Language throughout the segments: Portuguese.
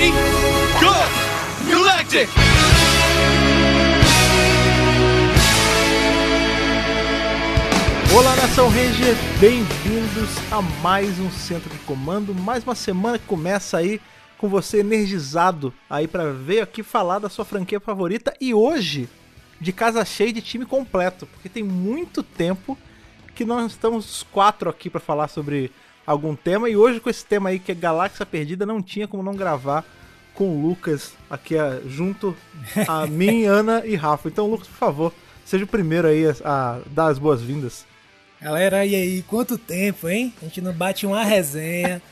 Ready? Go! Galactic! Olá, Nação Ranger, bem-vindos a mais um Centro de Comando, mais uma semana que começa aí com você energizado aí pra ver aqui falar da sua franquia favorita e hoje de casa cheia de time completo, porque tem muito tempo que nós estamos os quatro aqui pra falar sobre algum tema e hoje com esse tema aí que é Galáxia Perdida não tinha como não gravar com o Lucas aqui junto a mim, Ana e Rafa. Então, Lucas, por favor, seja o primeiro aí a, a dar as boas-vindas. Galera, e aí, quanto tempo, hein? A gente não bate uma resenha.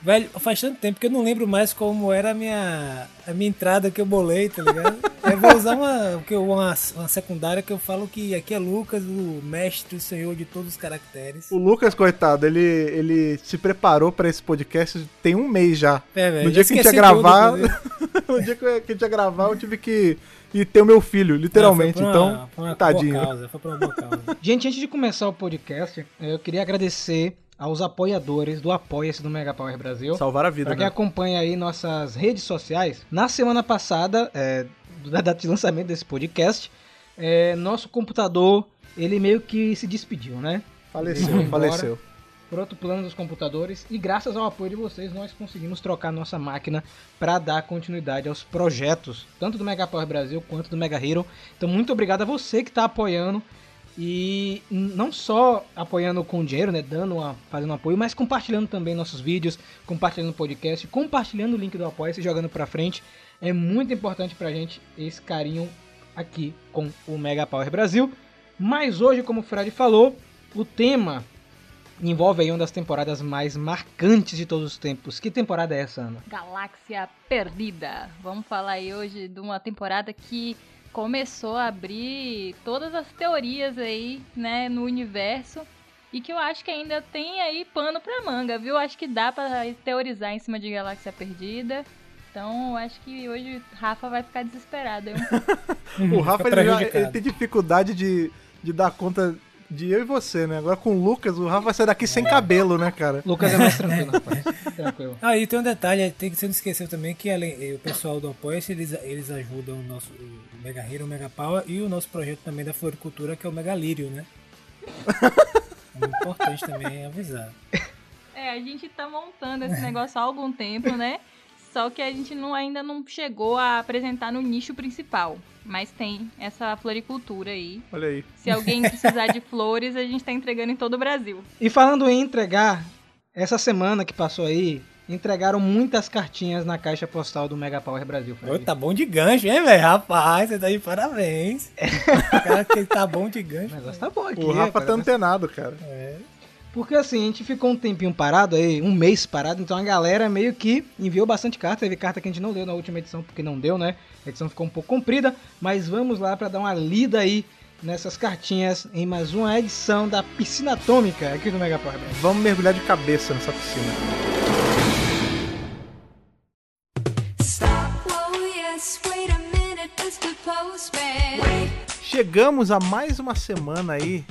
Velho, faz tanto tempo que eu não lembro mais como era a minha, a minha entrada que eu bolei, tá ligado? Eu vou usar uma, uma, uma secundária que eu falo que aqui é Lucas, o mestre e senhor de todos os caracteres. O Lucas, coitado, ele, ele se preparou pra esse podcast tem um mês já. É, velho, no dia que a gente ia gravar, no dia que a gente ia gravar, eu tive que ir ter o meu filho, literalmente. Ah, foi pra então, uma- foi uma tadinho. boa causa, foi pra uma boa causa. Gente, antes de começar o podcast, eu queria agradecer aos apoiadores do Apoia-se do Mega Power Brasil. Salvar a vida, Pra quem né? acompanha aí nossas redes sociais, na semana passada, é, da data de lançamento desse podcast, é, nosso computador, ele meio que se despediu, né? Faleceu, faleceu. Por outro plano dos computadores, e graças ao apoio de vocês, nós conseguimos trocar nossa máquina para dar continuidade aos projetos, tanto do Mega Power Brasil quanto do Mega Hero. Então, muito obrigado a você que está apoiando e não só apoiando com dinheiro, né, dando uma, fazendo apoio, mas compartilhando também nossos vídeos, compartilhando o podcast, compartilhando o link do apoio e jogando para frente. É muito importante pra gente esse carinho aqui com o Mega Power Brasil. Mas hoje, como o Fred falou, o tema envolve aí uma das temporadas mais marcantes de todos os tempos. Que temporada é essa, Ana? Galáxia Perdida. Vamos falar aí hoje de uma temporada que começou a abrir todas as teorias aí, né, no universo. E que eu acho que ainda tem aí pano pra manga, viu? Acho que dá pra teorizar em cima de Galáxia Perdida. Então, eu acho que hoje Rafa vai ficar desesperado. um pouco. O Rafa ele já, ele tem dificuldade de, de dar conta de eu e você, né? Agora com o Lucas, o Rafa vai sair daqui sem cabelo, né, cara? Lucas é mais tranquilo, rapaz. Tranquilo. Ah, e tem um detalhe, tem que você não esqueceu também que além, o pessoal do Apoia-se, eles, eles ajudam o nosso o Mega Hero, o Mega Power e o nosso projeto também da floricultura, que é o Mega Lírio, né? É muito importante também avisar. É, a gente tá montando esse negócio há algum tempo, né? Só que a gente não, ainda não chegou a apresentar no nicho principal. Mas tem essa floricultura aí. Olha aí. Se alguém precisar de flores, a gente tá entregando em todo o Brasil. E falando em entregar, essa semana que passou aí, entregaram muitas cartinhas na caixa postal do Mega Power Brasil. Ô, tá bom de gancho, hein, velho? Rapaz, você tá de parabéns. O cara que tá bom de O gancho. negócio tá bom aqui. O Rafa rapaz. tá antenado, cara. Porque assim, a gente ficou um tempinho parado aí, um mês parado, então a galera meio que enviou bastante carta. Teve carta que a gente não leu na última edição porque não deu, né? A edição ficou um pouco comprida, mas vamos lá pra dar uma lida aí nessas cartinhas em mais uma edição da Piscina Atômica aqui do Mega Power. Vamos mergulhar de cabeça nessa piscina. Postman. Chegamos a mais uma semana aí,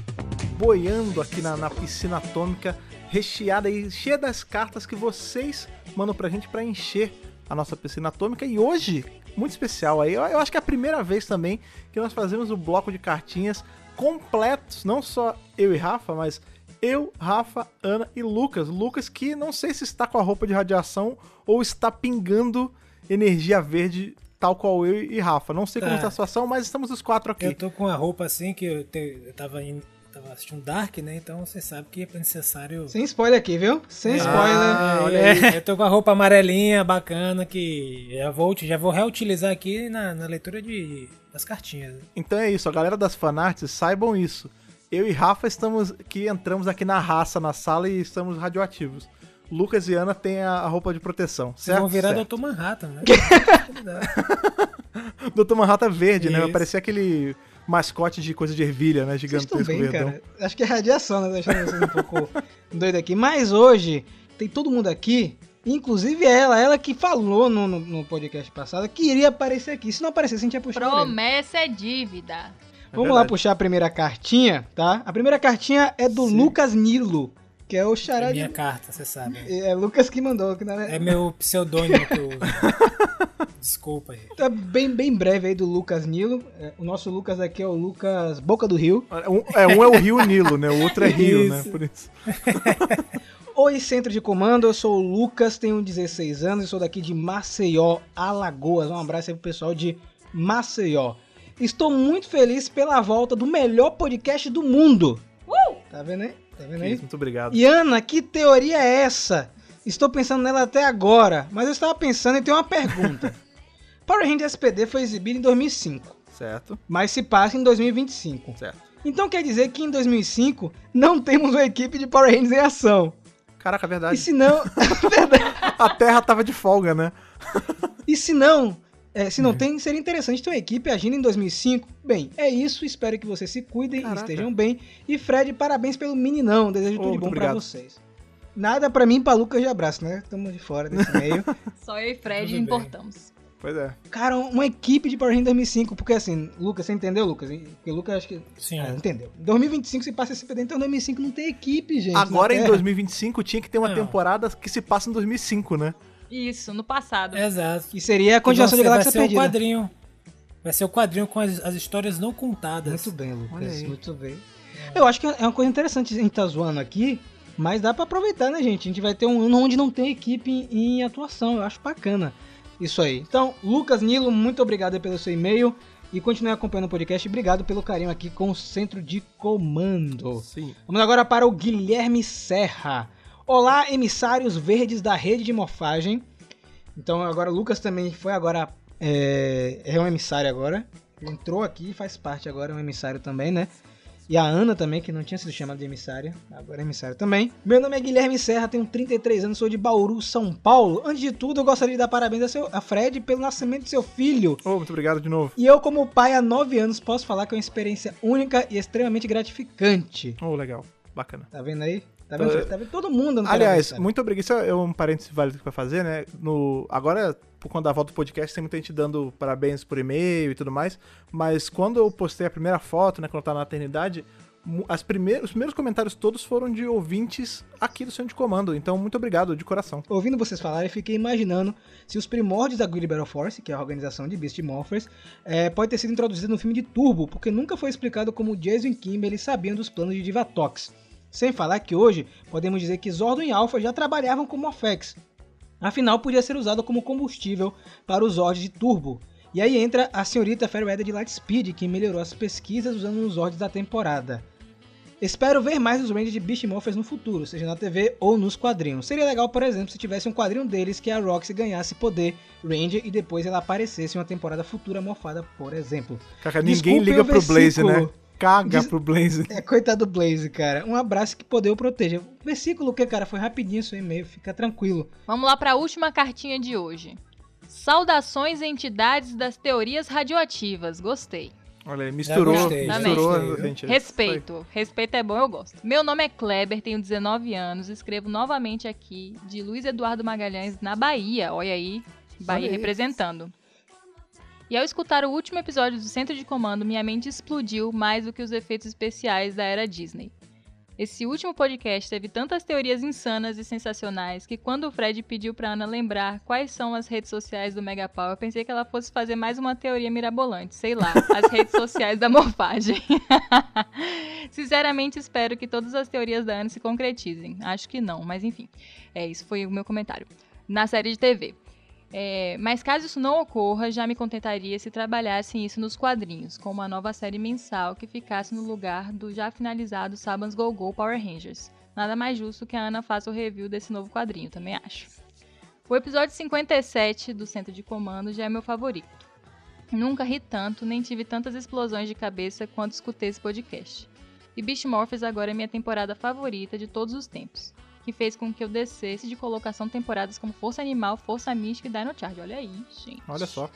boiando aqui na, na piscina atômica, recheada aí, cheia das cartas que vocês mandam pra gente pra encher a nossa piscina atômica. E hoje, muito especial aí, eu, eu acho que é a primeira vez também que nós fazemos o bloco de cartinhas completos, não só eu e Rafa, mas eu, Rafa, Ana e Lucas. Lucas que não sei se está com a roupa de radiação ou está pingando energia verde, tal qual eu e Rafa. Não sei como Tá. está a situação, mas estamos os quatro aqui. Eu tô com a roupa assim que eu, te- eu tava indo. Tava assistindo Dark, né? Então você sabe que é necessário. Sem spoiler aqui, viu? Sem spoiler. Ah, olha É, eu tô com a roupa amarelinha, bacana, que já vou, já vou reutilizar aqui na, na leitura de, das cartinhas. né? Então é isso, a galera das fanarts, saibam isso. Eu e Rafa estamos que entramos aqui na raça na sala e estamos radioativos. Lucas e Ana têm a, a roupa de proteção, Vocês certo? vão virar certo. Dr. Manhattan, né? Dr. Manhattan verde, né? Vai Isso. parecer aquele mascote de coisa de ervilha, né? Vocês Gigantesco estão bem, verdão. cara. Acho que é radiação, né? Deixando vocês um pouco doido aqui. Mas hoje tem todo mundo aqui, inclusive ela, ela que falou no, no, no podcast passado que iria aparecer aqui. Se não aparecesse, a gente ia puxar. Promessa é dívida. Vamos É lá verdade. puxar a primeira cartinha, tá? A primeira cartinha é do Sim. Lucas Nilo. Que é o É Xará de... minha carta, você sabe. É Lucas que mandou, que na É meu pseudônimo que eu uso. Desculpa, gente. Tá bem, bem breve aí do Lucas Nilo. É, o nosso Lucas aqui é o Lucas Boca do Rio. Um, é, um é o Rio Nilo, né? O outro é Rio, né? Isso. Por isso. Oi, centro de comando, eu sou o Lucas, tenho 16 anos e sou daqui de Maceió, Alagoas. Um abraço aí pro pessoal de Maceió. Estou muito feliz pela volta do melhor podcast do mundo. Tá vendo aí? Tá vendo aí? Muito obrigado. E Ana, que teoria é essa? Estou pensando nela até agora, mas eu estava pensando em ter uma pergunta. Power Rangers SPD foi exibido em 2005, Certo, mas se passa em 2025. certo. Então quer dizer que em 2005 não temos uma equipe de Power Rangers em ação. Caraca, é E verdade. se não, A Terra tava de folga, né? e se não, é, se não tem, seria interessante ter uma equipe agindo em 2005. Bem, é isso. Espero que vocês se cuidem Caraca. e estejam bem. E Fred, parabéns pelo meninão. Desejo Oh, tudo de bom pra obrigado. vocês. Nada pra mim, pra Lucas de abraço, né? Estamos de fora desse meio. Só eu e Fred Tudo bem. importamos. Pois é. Cara, uma equipe de Power Rangers 2005, porque assim, Lucas, você entendeu, Lucas? Porque Lucas acho que. Sim. Ah, entendeu. Em 2025 se passa esse PD, então em 2005 não tem equipe, gente. Agora em Terra. 2025 tinha que ter uma Não. temporada que se passa em 2005, né? Isso, no passado. Exato. Que seria a continuação de vai Galáxia ser o Perdida. quadrinho. Vai ser o quadrinho com as, as histórias não contadas. Muito bem, Lucas. Muito bem. Eu acho que é uma coisa interessante a gente tá zoando aqui, mas dá pra aproveitar, né, gente? A gente vai ter um ano onde não tem equipe em, em atuação. Eu acho bacana isso aí. Então, Lucas Nilo, muito obrigado pelo seu e-mail. E continue acompanhando o podcast. Obrigado pelo carinho aqui com o Centro de Comando. Sim. Vamos agora para o Guilherme Serra. Olá, emissários verdes da rede de morfagem. Então agora o Lucas também foi agora é, é um emissário agora. Entrou aqui e faz parte agora, é um emissário também, né? E a Ana também, que não tinha sido chamada de emissária, agora é emissária também. Meu nome é Guilherme Serra, tenho 33 anos, sou de Bauru, São Paulo. Antes de tudo, eu gostaria de dar parabéns a, seu, a Fred pelo nascimento de seu filho. Oh, muito obrigado de novo. E eu, como pai há 9 anos, posso falar que é uma experiência única e extremamente gratificante. Oh, legal. Bacana. Tá vendo aí? Tá vendo? Uh, Tá vendo todo mundo no Aliás, parabéns, muito obrigado. Isso é um parênteses válido pra fazer, né? No, agora, por conta da volta do podcast, tem muita gente dando parabéns por e-mail e tudo mais. Mas quando eu postei a primeira foto, né? Quando eu tava na maternidade, as primeiras, os primeiros comentários todos foram de ouvintes aqui do Centro de Comando. Então, muito obrigado de coração. Ouvindo vocês falarem, fiquei imaginando se os primórdios da Guerrilla Battle Force, que é a organização de Beast Morphers, é, pode ter sido introduzido no filme de Turbo, porque nunca foi explicado como Jason e Kimberly sabiam dos planos de Divatox. Sem falar que hoje podemos dizer que Zordon e Alpha já trabalhavam com Morphex. Afinal, podia ser usado como combustível para os Zords de Turbo. E aí entra a senhorita Fairweather de Lightspeed, que melhorou as pesquisas usando os Zords da temporada. Espero ver mais os Rangers de Beast Morphers no futuro, seja na TV ou nos quadrinhos. Seria legal, por exemplo, se tivesse um quadrinho deles que a Roxy ganhasse poder Ranger e depois ela aparecesse em uma temporada futura morfada, por exemplo. Caca, ninguém liga pro Blaze, né? Caga Diz- pro Blaze. É, coitado do Blaze, cara. Um abraço que poder o proteja. O versículo que, cara, foi rapidinho seu e-mail, fica tranquilo. Vamos lá para a última cartinha de hoje. Saudações entidades das teorias radioativas. Gostei. Olha aí, misturou, gostei, misturou, gostei. Respeito. Respeito é bom, eu gosto. Meu nome é Kleber, tenho 19 anos, escrevo novamente aqui de Luiz Eduardo Magalhães, na Bahia. Olha aí, Bahia Olha aí. representando. E ao escutar o último episódio do Centro de Comando, minha mente explodiu mais do que os efeitos especiais da era Disney. Esse último podcast teve tantas teorias insanas e sensacionais que quando o Fred pediu pra Ana lembrar quais são as redes sociais do Megapower, eu pensei que ela fosse fazer mais uma teoria mirabolante, sei lá, as redes sociais da morfagem. Sinceramente, espero que todas as teorias da Ana se concretizem. Acho que não, mas enfim. É, isso foi o meu comentário. Na série de TV. É, mas caso isso não ocorra, já me contentaria se trabalhassem isso nos quadrinhos, com uma nova série mensal que ficasse no lugar do já finalizado Sabans Go Go Power Rangers. Nada mais justo que a Ana faça o review desse novo quadrinho, também acho. O episódio 57 do Centro de Comando já é meu favorito. Nunca ri tanto, nem tive tantas explosões de cabeça quando escutei esse podcast. E Beast Morphers agora é minha temporada favorita de todos os tempos, que fez com que eu descesse de colocação temporadas como Força Animal, Força Mística e Dino Charge. Olha aí, gente. Olha só.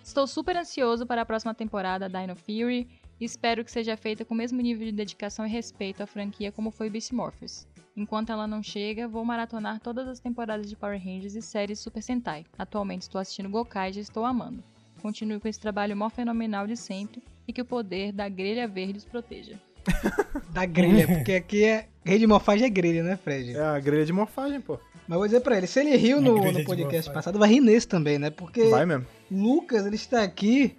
Estou super ansioso para a próxima temporada Dino Fury e espero que seja feita com o mesmo nível de dedicação e respeito à franquia como foi Beast Morphers. Enquanto ela não chega, vou maratonar todas as temporadas de Power Rangers e séries Super Sentai. Atualmente estou assistindo Gokai e já estou amando. Continue com esse trabalho mó fenomenal de sempre e que o poder da grelha verde os proteja. da grelha, porque aqui é. Rede de morfagem é grelha, né, Fred? É a grelha de morfagem, pô. Mas eu vou dizer pra ele, se ele riu no, grelha no de podcast passado, vai rir nesse também, né? Porque Vai mesmo. Lucas, ele está aqui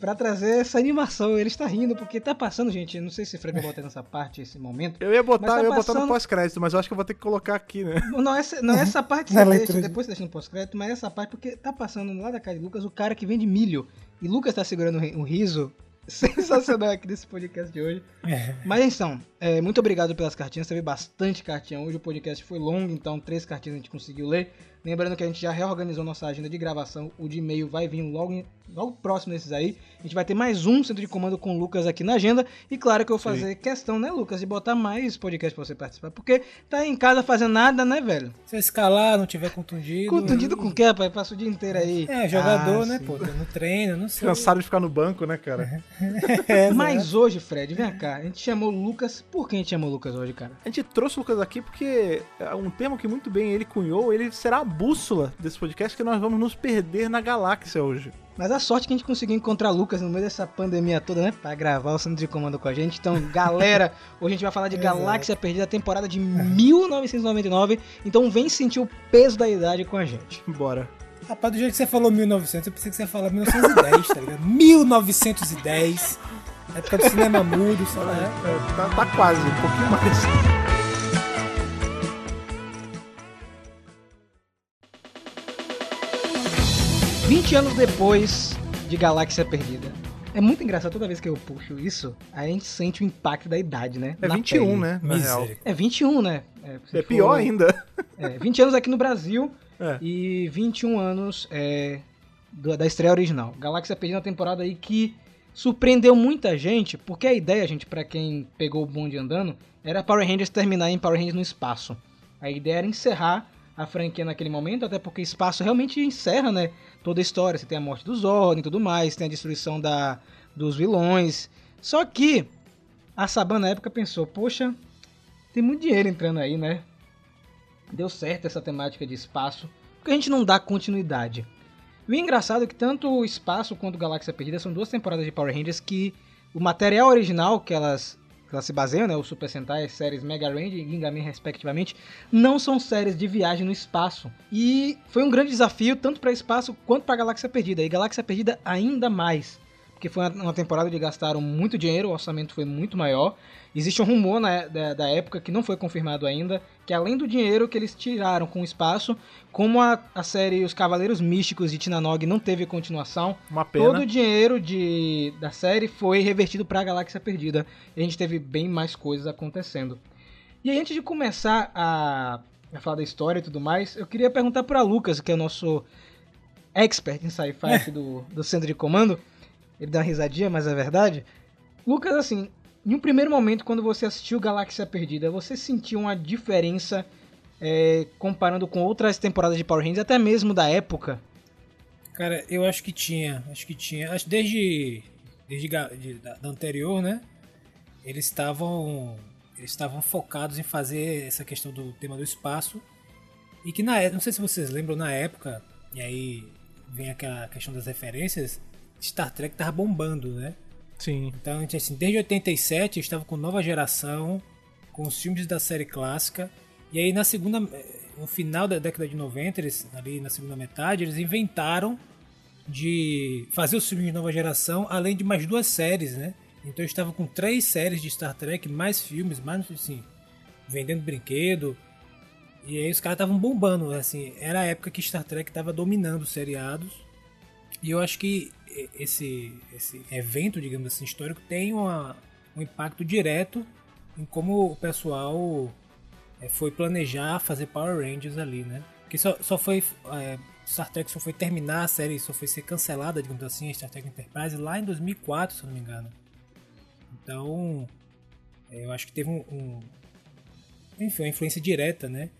pra trazer essa animação. Ele está rindo, porque tá passando, gente. Não sei se o Fred vai botar nessa parte, esse momento. Eu ia botar, tá eu ia botar no passando- pós-crédito, mas eu acho que eu vou ter que colocar aqui, né? Não, essa, não essa parte você deixa, de- depois você deixa no pós-crédito, mas essa parte porque tá passando lá da casa de Lucas o cara que vende milho. E Lucas tá segurando um riso sensacional aqui desse podcast de hoje. É. Mas então, é, muito obrigado pelas cartinhas. Teve bastante cartinha hoje. O podcast foi longo, então três cartinhas a gente conseguiu ler. Lembrando que a gente já reorganizou nossa agenda de gravação. O de e-mail vai vir logo, logo próximo desses aí. A gente vai ter mais um centro de comando com o Lucas aqui na agenda. E claro que eu vou Sim. fazer questão, né, Lucas, de botar mais podcast pra você participar. Porque tá em casa fazendo nada, né, velho? Se eu escalar, não tiver contundido. Contundido com o quê, rapaz? Passa o dia inteiro aí. É, jogador, Ah, né, sim. pô? No treino, não sei. Cansado de ficar no banco, né, cara? É, Mas hoje, Fred, vem cá. A gente chamou o Lucas. Por que a gente chamou o Lucas hoje, cara? A gente trouxe o Lucas aqui porque é um termo que muito bem ele cunhou, ele será a bússola desse podcast que nós vamos nos perder na galáxia hoje. Mas a sorte que a gente conseguiu encontrar Lucas no meio dessa pandemia toda, né? Pra gravar o centro de comando com a gente. Então, galera, hoje a gente vai falar de Exato. Galáxia Perdida, temporada de 1999. Então, vem sentir o peso da idade com a gente. Bora. Rapaz, do jeito que você falou 1900, eu pensei que você ia falar 1910, tá ligado? 1910. Época do cinema mudo, sei lá. É, tá, tá quase, um pouquinho mais. 20 anos depois de Galáxia Perdida. É muito engraçado toda vez que eu puxo isso, a gente sente o impacto da idade, né? É Na 21, pele. né? Na real. É 21, né? É, É for- pior ainda. É, 20 anos aqui no Brasil É. e 21 anos é, do- da estreia original. Galáxia Perdida é uma temporada aí que surpreendeu muita gente, porque a ideia, gente, pra quem pegou o bonde andando, era Power Rangers terminar em Power Rangers no espaço. A ideia era encerrar a franquia naquele momento, até porque espaço realmente encerra, né, toda a história. Você tem a morte dos Zordon e tudo mais, tem a destruição da, dos vilões. Só que a Saban na época pensou, poxa, tem muito dinheiro entrando aí, né? Deu certo essa temática de espaço, porque a gente não dá continuidade. E o engraçado é que tanto o Espaço quanto Galáxia Perdida são duas temporadas de Power Rangers que o material original que elas, que elas se baseiam, né, o Super Sentai, séries Mega Ranger e Gingaman respectivamente, não são séries de viagem no espaço. E foi um grande desafio tanto para espaço quanto para Galáxia Perdida. E Galáxia Perdida ainda mais, porque foi uma- temporada onde gastaram muito dinheiro, o orçamento foi muito maior. Existe um rumor na- da, da época que não foi confirmado ainda, que além do dinheiro que eles tiraram com o espaço, como a, a série Os Cavaleiros Místicos de Tinanog não teve continuação, Uma pena. todo o dinheiro de, da série foi revertido para a Galáxia Perdida. E a gente teve bem mais coisas acontecendo. E aí, antes de começar a, a falar da história e tudo mais, eu queria perguntar para Lucas, que é o nosso expert em sci-fi aqui do, do centro de comando. Ele dá uma risadinha, mas é verdade. Lucas, assim, em um primeiro momento, quando você assistiu Galáxia Perdida, você sentiu uma diferença é, comparando com outras temporadas de Power Rangers, até mesmo da época? Cara, eu acho que tinha, acho que tinha. Acho desde, desde de- da, da anterior, né? Eles estavam eles estavam focados em fazer essa questão do tema do espaço e que na época, não sei se vocês lembram na época, e aí vem aquela questão das referências, Star Trek tava bombando, né? Sim. Então, assim, desde 87 estava com nova geração, com os filmes da série clássica. E aí na segunda, eh, no final da década de 90, eles, ali na segunda metade, eles inventaram de fazer os filmes de nova geração, além de mais duas séries, né? Então eu estava com três séries de Star Trek, mais filmes, mais assim, vendendo brinquedo. E aí os caras estavam bombando, assim, era a época que Star Trek estava dominando os seriados. E eu acho que esse, esse evento, digamos assim, histórico, tem uma, um impacto direto em como o pessoal eh, foi planejar fazer Power Rangers ali, né? Porque só, só foi. eh, Star Trek só foi terminar a série, só foi ser cancelada, digamos assim, a Star Trek Enterprise lá em 2004, se eu não me engano. Então, eh, eu acho que teve um, um enfim, uma influência direta, né?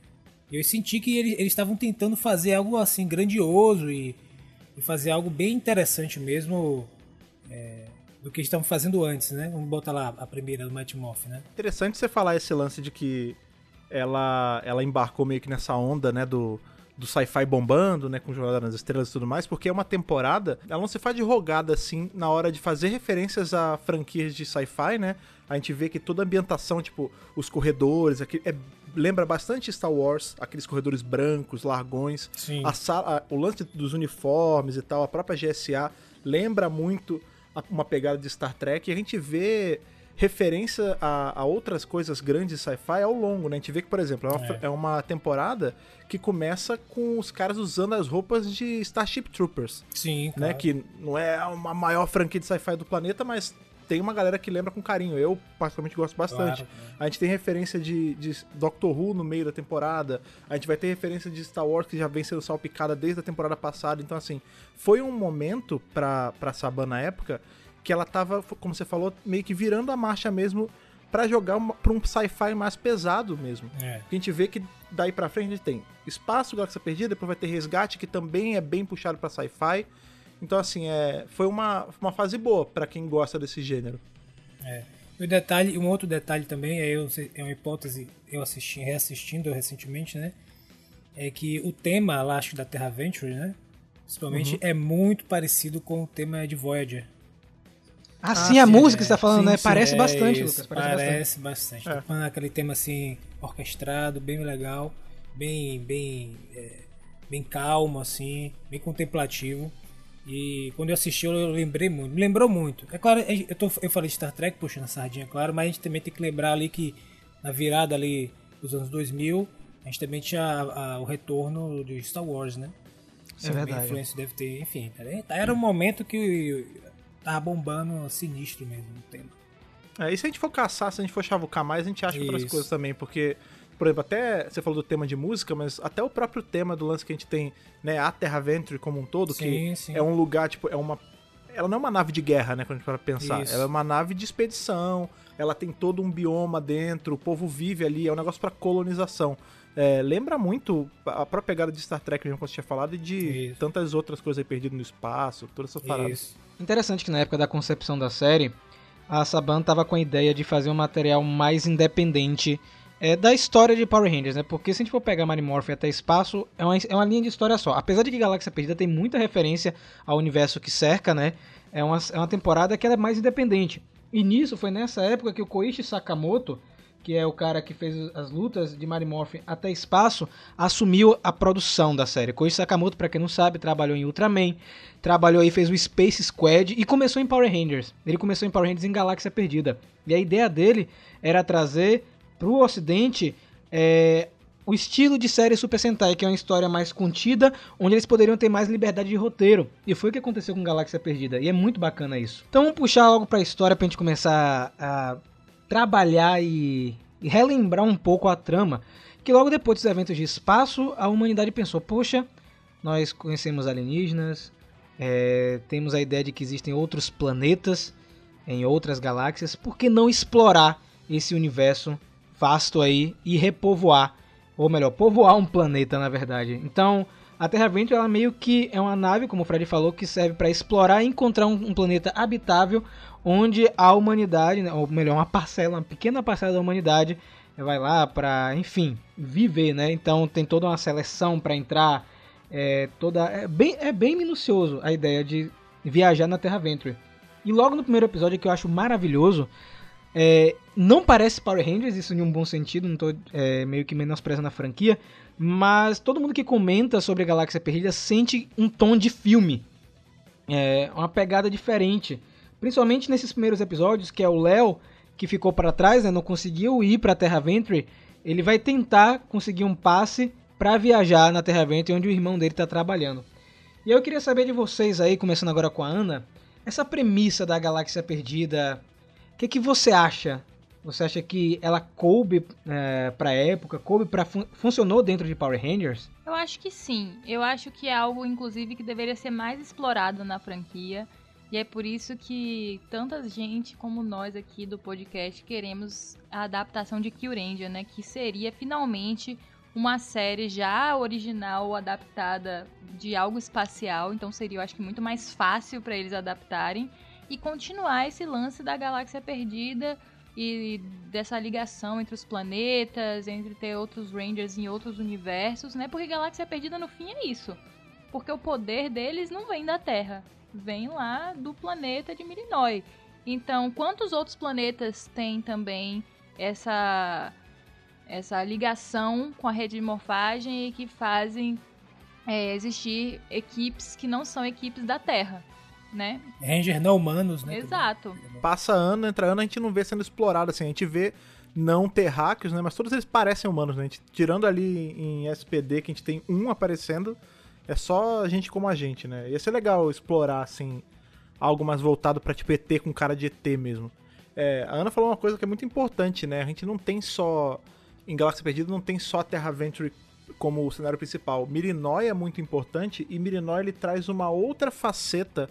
Eu senti que ele- eles estavam tentando fazer algo assim grandioso e, e fazer algo bem interessante mesmo é, do que estavam fazendo antes, né? Vamos botar lá a primeira do Matt Moff, né? Interessante você falar esse lance de que ela, ela embarcou meio que nessa onda, né, do, do sci-fi bombando, né, com Jornada nas Estrelas e tudo mais, porque é uma temporada, ela não se faz de rogada assim na hora de fazer referências a franquias de sci-fi, né? A gente vê que toda a ambientação, tipo, os corredores, aqui, é, lembra bastante Star Wars, aqueles corredores brancos, largões, Sim. a sala, a- o lance dos uniformes e tal, a própria GSA lembra muito a- uma pegada de Star Trek, e a gente vê referência a, a outras coisas grandes de sci-fi ao longo, né? A gente vê que, por exemplo, é uma, É. é uma temporada que começa com os caras usando as roupas de Starship Troopers, Sim, né? claro. Que não é uma maior franquia de sci-fi do planeta, mas tem uma galera que lembra com carinho. Eu, particularmente, gosto bastante. Claro? A gente tem referência de, de Doctor Who no meio da temporada. A gente vai ter referência de Star Wars que já vem sendo salpicada desde a temporada passada. Então, assim, foi um momento pra, pra Saban na época que ela tava, como você falou, meio que virando a marcha mesmo pra jogar uma, pra um sci-fi mais pesado mesmo. É. A gente vê que daí pra frente a gente tem Espaço, Galáxia Perdida, depois vai ter Resgate, que também é bem puxado pra sci-fi. Então, assim, é, foi uma, uma fase boa pra quem gosta desse gênero. E o detalhe, um outro detalhe também, é, eu, é uma hipótese, eu assisti, reassistindo recentemente, né? É que o tema lá, acho que da Terra Venture, né? Principalmente, Uhum. é muito parecido com o tema de Voyager. Ah, sim, a sim, música que É, você tá falando, sim, né? sim, Parece é bastante, isso, Lucas. Parece, bastante. Parece bastante. É. Tá falando aquele tema assim, orquestrado, bem legal, bem, bem, é, bem calmo, assim, bem contemplativo. E quando eu assisti, eu lembrei muito. Me lembrou muito. É claro, eu, tô, eu falei de Star Trek, puxando a sardinha, claro, mas a gente também tem que lembrar ali que na virada ali dos anos 2000, a gente também tinha a- a- o retorno de Star Wars, né? Sim, verdade. A influência deve ter, enfim. Era um momento que tava bombando sinistro mesmo o tema. É, e se a gente for caçar, se a gente for chavucar mais, a gente acha outras Isso. coisas também, porque, por exemplo, até você falou do tema de música, mas até o próprio tema do lance que a gente tem, né, a Terra Venture como um todo, Sim, que sim. é um lugar, tipo, é uma. Ela não é uma nave de guerra, né, quando a gente para pensar. Isso. Ela é uma nave de expedição, ela tem todo um bioma dentro, o povo vive ali, é um negócio pra colonização. É, lembra muito a própria pegada de Star Trek mesmo, como você tinha falado, e de Isso. tantas outras coisas aí perdidas no espaço, todas essas paradas. Isso. Interessante que na época da concepção da série, a Saban tava com a ideia de fazer um material mais independente é, da história de Power Rangers, né? Porque se a gente for pegar Mighty Morphin até espaço, é uma, é uma linha de história só. Apesar de que Galáxia Perdida tem muita referência ao universo que cerca, né? É uma, é uma temporada que ela é mais independente. E nisso foi nessa época que o Koichi Sakamoto, que é o cara que fez as lutas de Mighty até espaço, assumiu a produção da série. Koichi Sakamoto, pra quem não sabe, trabalhou em Ultraman, trabalhou aí, fez o Space Squad e começou em Power Rangers. Ele começou em Power Rangers em Galáxia Perdida. E a ideia dele era trazer pro ocidente é, o estilo de série Super Sentai, que é uma história mais contida, onde eles poderiam ter mais liberdade de roteiro. E foi o que aconteceu com Galáxia Perdida. E é muito bacana isso. Então vamos puxar logo pra história pra gente começar a trabalhar e, e relembrar um pouco a trama. Que logo depois dos eventos de espaço, a humanidade pensou: poxa, nós conhecemos alienígenas, é, temos a ideia de que existem outros planetas em outras galáxias, por que não explorar esse universo vasto aí e repovoar? Ou melhor, povoar um planeta, na verdade. Então, a Terra Venture ela meio que é uma nave, como o Fred falou, que serve para explorar e encontrar um, um planeta habitável onde a humanidade, né, ou melhor, uma parcela, uma pequena parcela da humanidade vai lá para, enfim, viver, né? Então tem toda uma seleção para entrar, é, toda é bem, é bem minucioso a ideia de viajar na Terra Venture. E logo no primeiro episódio que eu acho maravilhoso, é, não parece Power Rangers, isso em um bom sentido, não tô é, meio que menosprezando a franquia, mas todo mundo que comenta sobre Galáxia Perdida sente um tom de filme, é, uma pegada diferente. Principalmente nesses primeiros episódios, que é o Léo, que ficou para trás, né, não conseguiu ir para Terra Venture, ele vai tentar conseguir um passe para viajar na Terra Venture, onde o irmão dele está trabalhando. E eu queria saber de vocês aí, começando agora com a Ana, essa premissa da Galáxia Perdida, o que, que você acha? Você acha que ela coube é, pra época, coube para fun funcionou dentro de Power Rangers? Eu acho que sim. Eu acho que é algo, inclusive, que deveria ser mais explorado na franquia. E é por isso que tanta gente como nós aqui do podcast queremos a adaptação de Kyuranger, né? Que seria finalmente uma série já original adaptada de algo espacial. Então seria, eu acho que, muito mais fácil para eles adaptarem e continuar esse lance da Galáxia Perdida e dessa ligação entre os planetas, entre ter outros Rangers em outros universos, né? Porque Galáxia Perdida no fim é isso. Porque o poder deles não vem da Terra, vem lá do planeta de Mirinoi. Então, quantos outros planetas têm também essa essa ligação com a rede de morfagem e que fazem é, existir equipes que não são equipes da Terra, né? Ranger não humanos, né? Exato. Passa ano, entra ano, a gente não vê sendo explorado assim. A gente vê não terráqueos, né? Mas todos eles parecem humanos, né? A gente, tirando ali em SPD, que a gente tem um aparecendo, é só gente como a gente, né? Ia ser legal explorar, assim, algo mais voltado pra tipo ET com cara de ET mesmo. É, a Ana falou uma coisa que é muito importante, né? A gente não tem só. Em Galáxia Perdida não tem só a Terra Venture como o cenário principal. Mirinói é muito importante e Mirinói ele traz uma outra faceta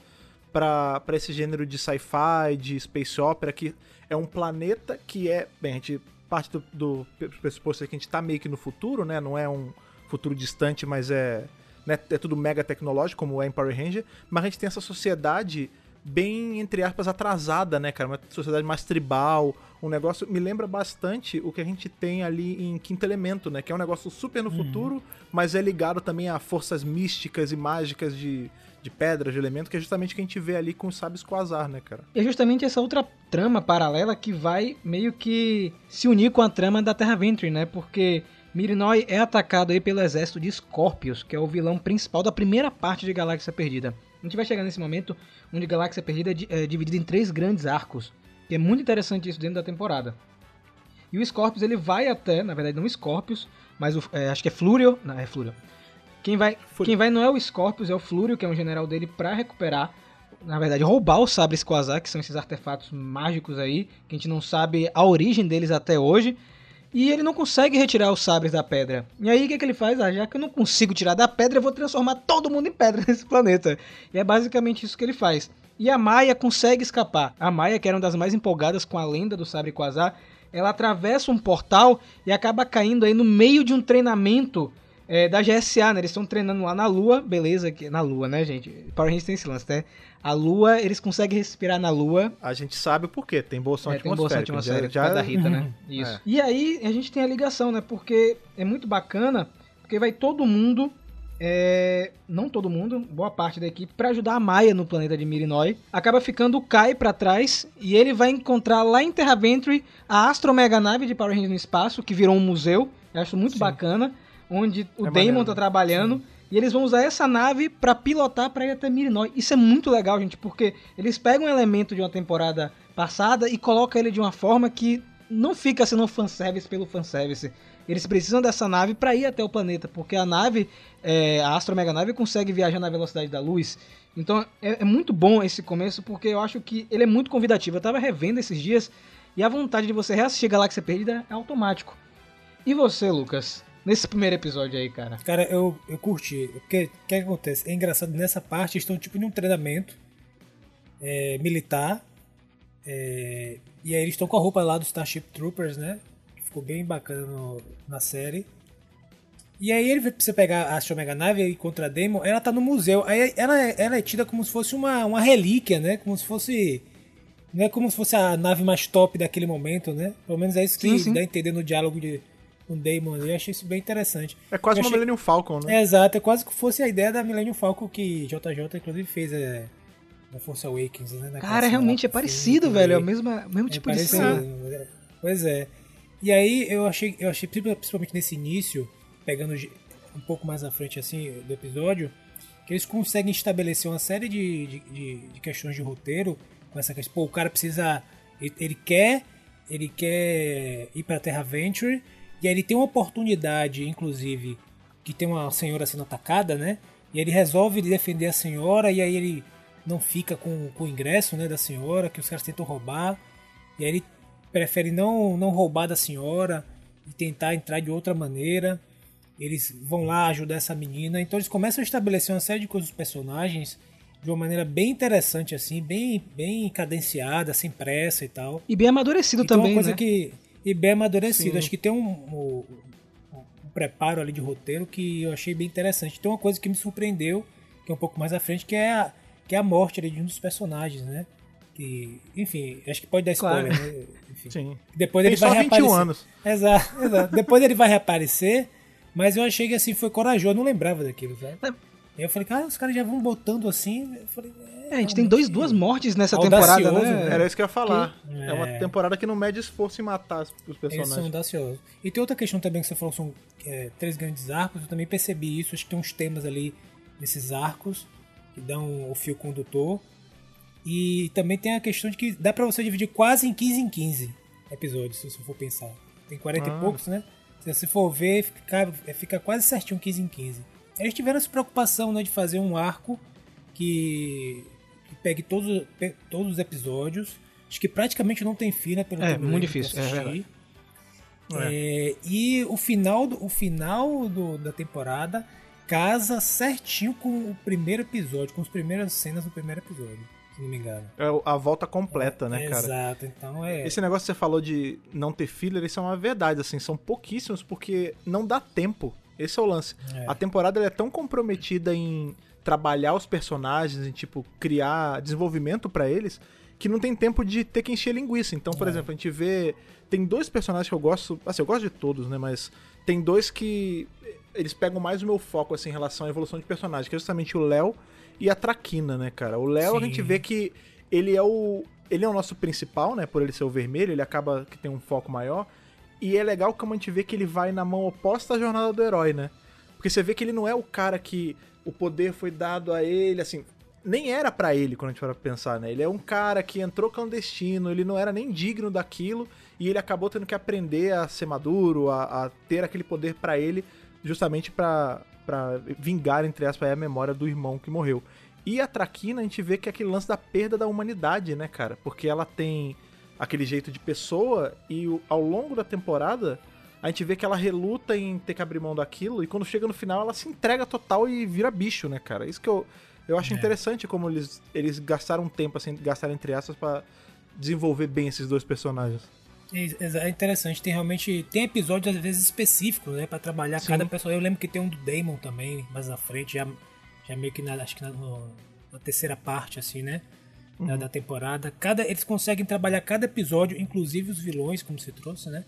pra esse gênero de sci-fi, de space opera, que é um planeta que é. Bem, a gente parte do, do pressuposto é que a gente tá meio que no futuro, né? Não é um futuro distante, mas é. Né, é tudo mega tecnológico, como é em Power Ranger, mas a gente tem essa sociedade bem, entre aspas, atrasada, né, cara? Uma sociedade mais tribal, um negócio. Me lembra bastante o que a gente tem ali em Quinto Elemento, né? Que é um negócio super no futuro, mas é ligado também a forças místicas e mágicas de, de pedras, de elemento, que é justamente o que a gente vê ali com os sábios Quasar, né, cara? E é justamente essa outra trama paralela que vai meio que se unir com a trama da Terra Venture, né? Porque Mirinoi é atacado aí pelo exército de Scorpius, que é o vilão principal da primeira parte de Galáxia Perdida. A gente vai chegar nesse momento onde Galáxia Perdida é é dividida em três grandes arcos, que é muito interessante isso dentro da temporada. E o Scorpius ele vai até, na verdade não Scorpius, mas o, é, acho que é Flurio, não, é Flurio. Quem vai, Fúrio. quem vai não é o Scorpius, é o Flurio, que é um general dele, pra recuperar, na verdade, roubar os sabres Quasar, que são esses artefatos mágicos aí, que a gente não sabe a origem deles até hoje. E ele não consegue retirar os sabres da pedra. E aí o que, que ele faz? Ah, já que eu não consigo tirar da pedra, eu vou transformar todo mundo em pedra nesse planeta. E é basicamente isso que ele faz. E a Maia consegue escapar. A Maia, que era uma das mais empolgadas com a lenda do sabre Quasar, ela atravessa um portal e acaba caindo aí no meio de um treinamento é, da GSA, né? Eles estão treinando lá na Lua, beleza, que na Lua, né, gente? Power Rangers tem esse lance, né? A Lua, eles conseguem respirar na Lua, A gente sabe o porquê, tem bolsão é, tem bolsa atmosférica. atmosférica já, já- da Rita, né? Isso. É. E aí a gente tem a ligação, né? Porque é muito bacana, porque vai todo mundo, é, não todo mundo, boa parte da equipe, pra ajudar a Maia no planeta de Mirinoi. Acaba ficando o Kai pra trás e ele vai encontrar lá em Terra Venture a Astromega Nave de Power Rangers no espaço, que virou um museu. Eu acho muito Sim. bacana, onde o É Damon maneiro. tá trabalhando. E eles vão usar essa nave pra pilotar pra ir até Mirinoi. Isso é muito legal, gente, porque eles pegam um elemento de uma temporada passada e colocam ele de uma forma que não fica sendo fanservice pelo fanservice. Eles precisam dessa nave pra ir até o planeta, porque a nave, é, a Astro Mega Nave, consegue viajar na velocidade da luz. Então é, é muito bom esse começo, porque eu acho que ele é muito convidativo. Eu tava revendo esses dias e a vontade de você reassistir Galáxia Perdida é automático. E você, Lucas? Nesse primeiro episódio aí, cara. Cara, eu, eu curti. O que, que acontece? É engraçado, nessa parte eles estão tipo em um treinamento é, militar. é, e aí eles estão com a roupa lá do Starship Troopers, né? Ficou bem bacana no- na série. E aí ele precisa pegar a Astro Mega Nave e contra a Demon, ela tá no museu. Aí ela, é- ela é tida como se fosse uma, uma relíquia, né? Como se fosse. Não é como se fosse a nave mais top daquele momento, né? Pelo menos é isso que Sim, sim. dá a entender no diálogo de, o Damon ali. Eu achei isso bem interessante. É quase Eu uma achei- Millennium Falcon, né? é, exato, é quase que fosse a ideia da Millennium Falcon que JJ inclusive fez é, na Force Awakens, né? Cara, cena realmente é parecido, filme, velho. É o mesmo, o mesmo É tipo de parecido, cena. Pois é. E aí eu achei, eu achei principalmente nesse início, pegando um pouco mais à frente assim do episódio, que eles conseguem estabelecer uma série de, de, de- de questões de roteiro com essa questão. Pô, o cara precisa. Ele, ele quer. Ele quer ir pra Terra Venture. E aí ele tem uma oportunidade, inclusive, que tem uma senhora sendo atacada, né? E ele resolve defender a senhora. E aí ele não fica com, com o ingresso né, da senhora, que os caras tentam roubar. E aí ele prefere não, não roubar da senhora e tentar entrar de outra maneira. Eles vão lá ajudar essa menina. Então eles começam a estabelecer uma série de coisas dos personagens de uma maneira bem interessante, assim, bem, bem cadenciada, sem pressa e tal. E bem amadurecido E tem também, uma coisa né? que. E bem amadurecido. Sim. Acho que tem um, um, um preparo ali de roteiro que eu achei bem interessante. Tem uma coisa que me surpreendeu, que é um pouco mais à frente, que é a, que é a morte ali de um dos personagens, né? que, enfim, acho que pode dar Claro. spoiler, né? Enfim. Sim. Depois Tem ele vai 21 reaparecer. anos. Exato, exato. Depois ele vai reaparecer, mas eu achei que assim foi corajoso, eu não lembrava daquilo, sabe? É. Eu falei, cara, os caras já vão botando assim. Eu falei, É, a gente tem dois, duas mortes nessa Audacioso, temporada, né? Era isso que eu ia falar. Que- É. uma É. temporada que não mede esforço em matar os personagens. são audaciosos. E tem outra questão também que você falou que são é, três grandes arcos. Eu também percebi isso. Acho que tem uns temas ali nesses arcos que dão o fio condutor. E também tem a questão de que dá pra você dividir quase em 15 em 15 episódios, se você for pensar. Tem 40 Ah. e poucos, né? Se você for ver, fica, fica quase certinho 15 em 15. Eles tiveram essa preocupação né, de fazer um arco que, que pegue todos, pe- todos os episódios. Acho que praticamente não tem fila pelo É, muito difícil, é. É, e o final, do, o final do- da temporada casa certinho com o primeiro episódio, com as primeiras cenas do primeiro episódio, se não me engano. É a volta completa, né, cara? Exato, então é. Esse negócio que você falou de não ter filler, isso é uma verdade, assim, são pouquíssimos porque não dá tempo. Esse é o lance. É. A temporada é tão comprometida em trabalhar os personagens, em tipo criar desenvolvimento pra eles, que não tem tempo de ter que encher linguiça. Então, por É. exemplo, a gente vê tem dois personagens que eu gosto, assim, eu gosto de todos, né, mas tem dois que eles pegam mais o meu foco assim em relação à evolução de personagem, que é justamente o Léo e a Traquina, né, cara? O Léo a gente vê que ele é o ele é o nosso principal, né, por ele ser o vermelho, ele acaba que tem um foco maior. E é legal como a gente vê que ele vai na mão oposta à jornada do herói, né? Porque você vê que ele não é o cara que o poder foi dado a ele, assim, nem era pra ele quando a gente for pensar, né? Ele é um cara que entrou clandestino, ele não era nem digno daquilo e ele acabou tendo que aprender a ser maduro, a, a ter aquele poder pra ele, justamente pra vingar entre aspas a memória do irmão que morreu. E a Traquina a gente vê que é aquele lance da perda da humanidade, né, cara? Porque ela tem aquele jeito de pessoa e ao longo da temporada a gente vê que ela reluta em ter que abrir mão daquilo e quando chega no final ela se entrega total e vira bicho, né, cara? Isso que eu, eu acho É. interessante como eles, eles gastaram um tempo, assim, gastaram entre aspas pra desenvolver bem esses dois personagens. É interessante, tem realmente. Tem episódios às vezes específicos, né? Pra trabalhar Sim. cada personagem. Eu lembro que tem um do Damon também, mais na frente, já, já meio que na, acho que na, na terceira parte, assim, né? Da, da temporada. Cada, eles conseguem trabalhar cada episódio, inclusive os vilões, como você trouxe, né?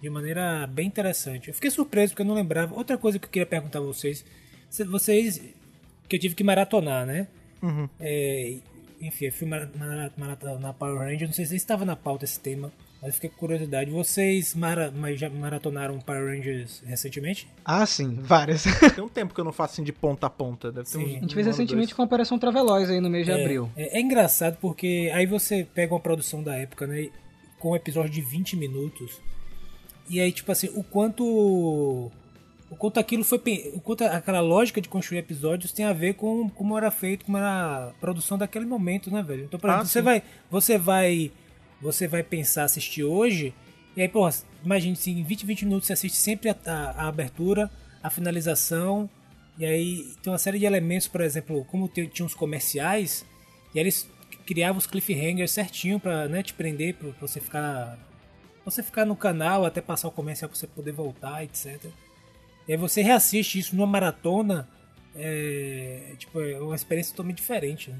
De maneira bem interessante. Eu fiquei surpreso porque eu não lembrava. Outra coisa que eu queria perguntar a vocês. Vocês. Que eu tive que maratonar, né? Uhum. É, enfim, eu fui mara- mara- maratonar Power Rangers. Não sei se estava na pauta esse tema, mas eu fiquei com curiosidade. Vocês mara, mas já maratonaram Power Rangers recentemente? Ah, sim, várias. Tem um tempo que eu não faço assim de ponta a ponta. Deve ter Sim. uns- A gente um fez recentemente dois. com a Operação Traveloz aí no mês de é, abril. É, é engraçado porque aí você pega uma produção da época, né? Com um episódio de 20 minutos. E aí, tipo assim, o quanto. O quanto aquilo foi. O quanto aquela lógica de construir episódios tem a ver com como era feito, como era a produção daquele momento, né, velho? Então, por Ah, exemplo, você sim. vai. Você vai. Você vai pensar assistir hoje. E aí, pô, imagine se em 20, 20 minutos você assiste sempre a, a- a abertura, a finalização. E aí tem uma série de elementos, por exemplo, como tinha os comerciais, e eles criavam os cliffhangers certinho pra né, te prender, pra, pra você ficar. você ficar no canal até passar o comercial pra você poder voltar, etc. E aí você reassiste isso numa maratona, é, tipo, é uma experiência totalmente diferente, né?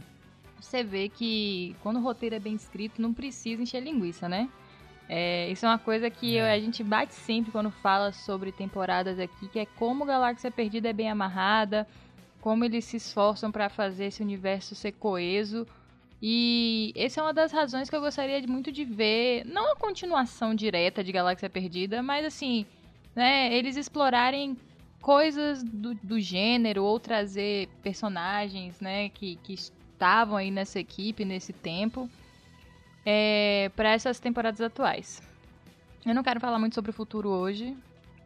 Você vê que quando o roteiro é bem escrito, não precisa encher linguiça, né? É, isso é uma coisa que É. a gente bate sempre quando fala sobre temporadas aqui, que é como Galáxia Perdida é bem amarrada, como eles se esforçam pra fazer esse universo ser coeso. E essa é uma das razões que eu gostaria muito de ver, não a continuação direta de Galáxia Perdida, mas assim, né, eles explorarem coisas do, do gênero ou trazer personagens, né, que, que estavam aí nessa equipe nesse tempo é, para essas temporadas atuais. Eu não quero falar muito sobre o futuro hoje,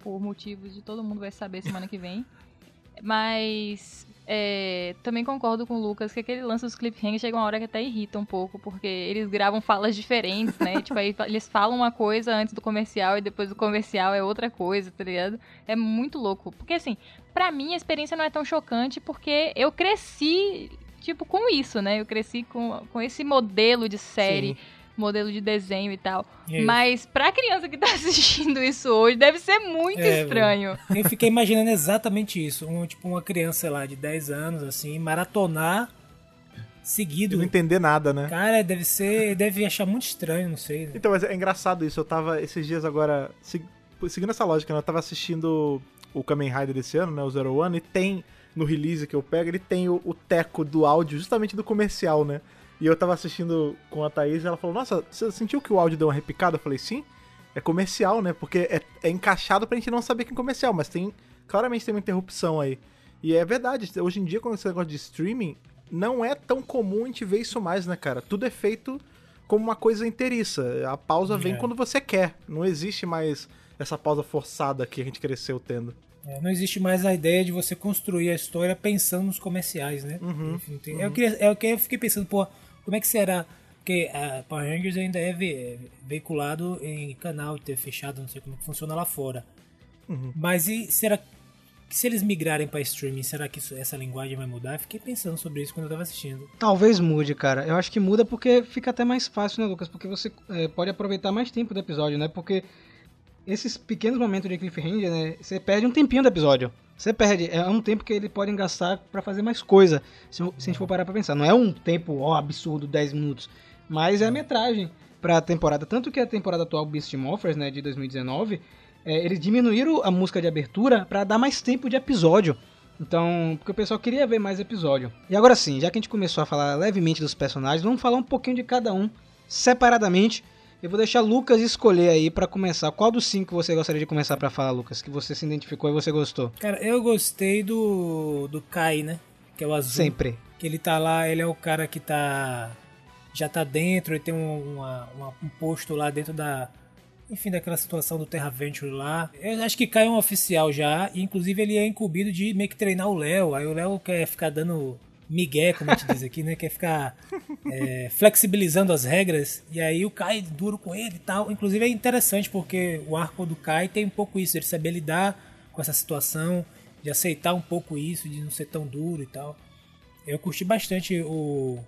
por motivos de todo mundo vai saber semana que vem. Mas é, também concordo com o Lucas que aquele lance dos cliffhangers chega uma hora que até irrita um pouco, porque eles gravam falas diferentes, né? tipo, aí eles falam uma coisa antes do comercial e depois do comercial é outra coisa, tá ligado? É muito louco. Porque assim, pra mim a experiência não é tão chocante porque eu cresci, tipo, com isso, né? Eu cresci com, com esse modelo de série, Sim. modelo de desenho e tal. E aí, Mas pra criança que tá assistindo isso hoje, deve ser muito É, estranho. Eu fiquei imaginando exatamente isso. Um, tipo, uma criança, sei lá, de 10 anos, assim, maratonar E seguido. não entender nada, né? Cara, deve ser. Deve achar muito estranho, não sei. Então, mas é engraçado isso. Eu tava esses dias agora, se- seguindo essa lógica, né? Eu tava assistindo o Kamen Rider desse ano, né? O Zero One, e tem no release que eu pego, ele tem o, o teco do áudio justamente do comercial, né? E eu tava assistindo com a Thaís e ela falou: Nossa, você sentiu que o áudio deu uma repicada? Eu falei: Sim, é comercial, né? Porque é, é encaixado pra gente não saber que é comercial, mas tem. Claramente tem uma interrupção aí. E é verdade, hoje em dia, quando esse negócio de streaming, não é tão comum a gente ver isso mais, né, cara? Tudo é feito como uma coisa inteiriça. A pausa vem É. quando você quer. Não existe mais essa pausa forçada que a gente cresceu tendo. É, não existe mais a ideia de você construir a história pensando nos comerciais, né? Uhum, Enfim, tem- Eu, queria, é o que eu fiquei pensando, pô, como é que será? Porque a Power Rangers ainda é ve- é veiculado em canal ter fechado, não sei como que funciona lá fora. Uhum. Mas e será que se eles migrarem para streaming, será que isso- essa linguagem vai mudar? Eu fiquei pensando sobre isso quando eu tava assistindo. Talvez mude, cara. Eu acho que muda porque fica até mais fácil, né, Lucas? Porque você é, pode aproveitar mais tempo do episódio, né? Porque esses pequenos momentos de cliffhanger, né? Você perde um tempinho do episódio. Você perde. É um tempo que ele pode gastar pra fazer mais coisa. Se, se a gente for parar pra pensar. Não é um tempo, ó, absurdo, 10 minutos. Mas é a metragem pra temporada. Tanto que a temporada atual Beast Morphers, né, de 2019, é, eles diminuíram a música de abertura pra dar mais tempo de episódio. Então, porque o pessoal queria ver mais episódio. E agora sim, já que a gente começou a falar levemente dos personagens, vamos falar um pouquinho de cada um separadamente. Eu vou deixar Lucas escolher aí pra começar. Qual dos cinco você gostaria de começar pra falar, Lucas? Que você se identificou e você gostou? Cara, eu gostei do do Kai, né? Que é o azul. Sempre. Que ele tá lá, ele é o cara que tá. Já tá dentro, ele tem um, uma- uma- um posto lá dentro da. Enfim, daquela situação do Terra Venture lá. Eu acho que cai um oficial já, e inclusive ele é incumbido de meio que treinar o Léo. Aí o Léo quer ficar dando migué, como a gente diz aqui, né? Quer ficar é, flexibilizando as regras. E aí o Kai duro com ele e tal. Inclusive é interessante porque o arco do Kai tem um pouco isso, ele saber lidar com essa situação, de aceitar um pouco isso, de não ser tão duro e tal. Eu curti bastante o,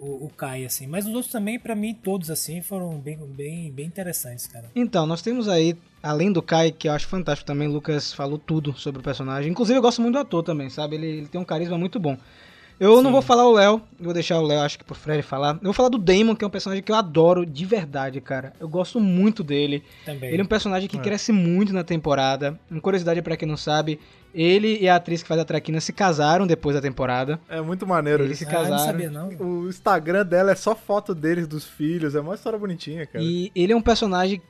o, o Kai, assim. Mas os outros também, pra mim, todos, assim, foram bem, bem, bem interessantes, cara. Então, nós temos aí, além do Kai, que eu acho fantástico também, Lucas falou tudo sobre o personagem. Inclusive, eu gosto muito do ator também, sabe? Ele, ele tem um carisma muito bom. Eu não vou falar o Léo, vou deixar o Léo, acho que pro Fred falar. Eu vou falar do Damon, que é um personagem que eu adoro de verdade, cara. Eu gosto muito dele. Também. Ele é um personagem que cresce muito na temporada. Uma curiosidade pra quem não sabe, ele e a atriz que faz a Traquina se casaram depois da temporada. É muito maneiro Eles isso. se Ah, não casaram. sabia, não. O Instagram dela é só foto deles, dos filhos. É uma história bonitinha, cara. E ele é um personagem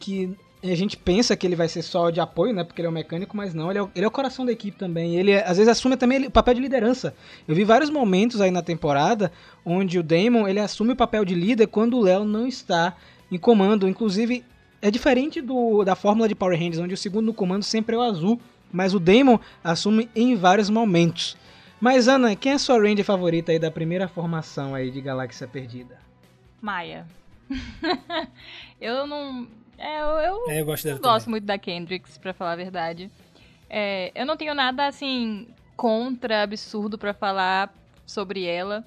que a gente pensa que ele vai ser só de apoio, né? Porque ele é um mecânico, mas não, ele é o, ele é o coração da equipe também. Ele às vezes assume também o papel de liderança. Eu vi vários momentos aí na temporada onde o Damon ele assume o papel de líder quando o Léo não está em comando. Inclusive, é diferente do, da fórmula de Power Rangers, onde o segundo no comando sempre é o azul, mas o Damon assume em vários momentos. Mas Ana, quem é a sua Ranger favorita aí da primeira formação aí de Galáxia Perdida? Maia. eu não. É, eu, eu É, eu gosto não gosto também. muito da Kendricks, pra falar a verdade. É, eu não tenho nada assim contra absurdo pra falar sobre ela.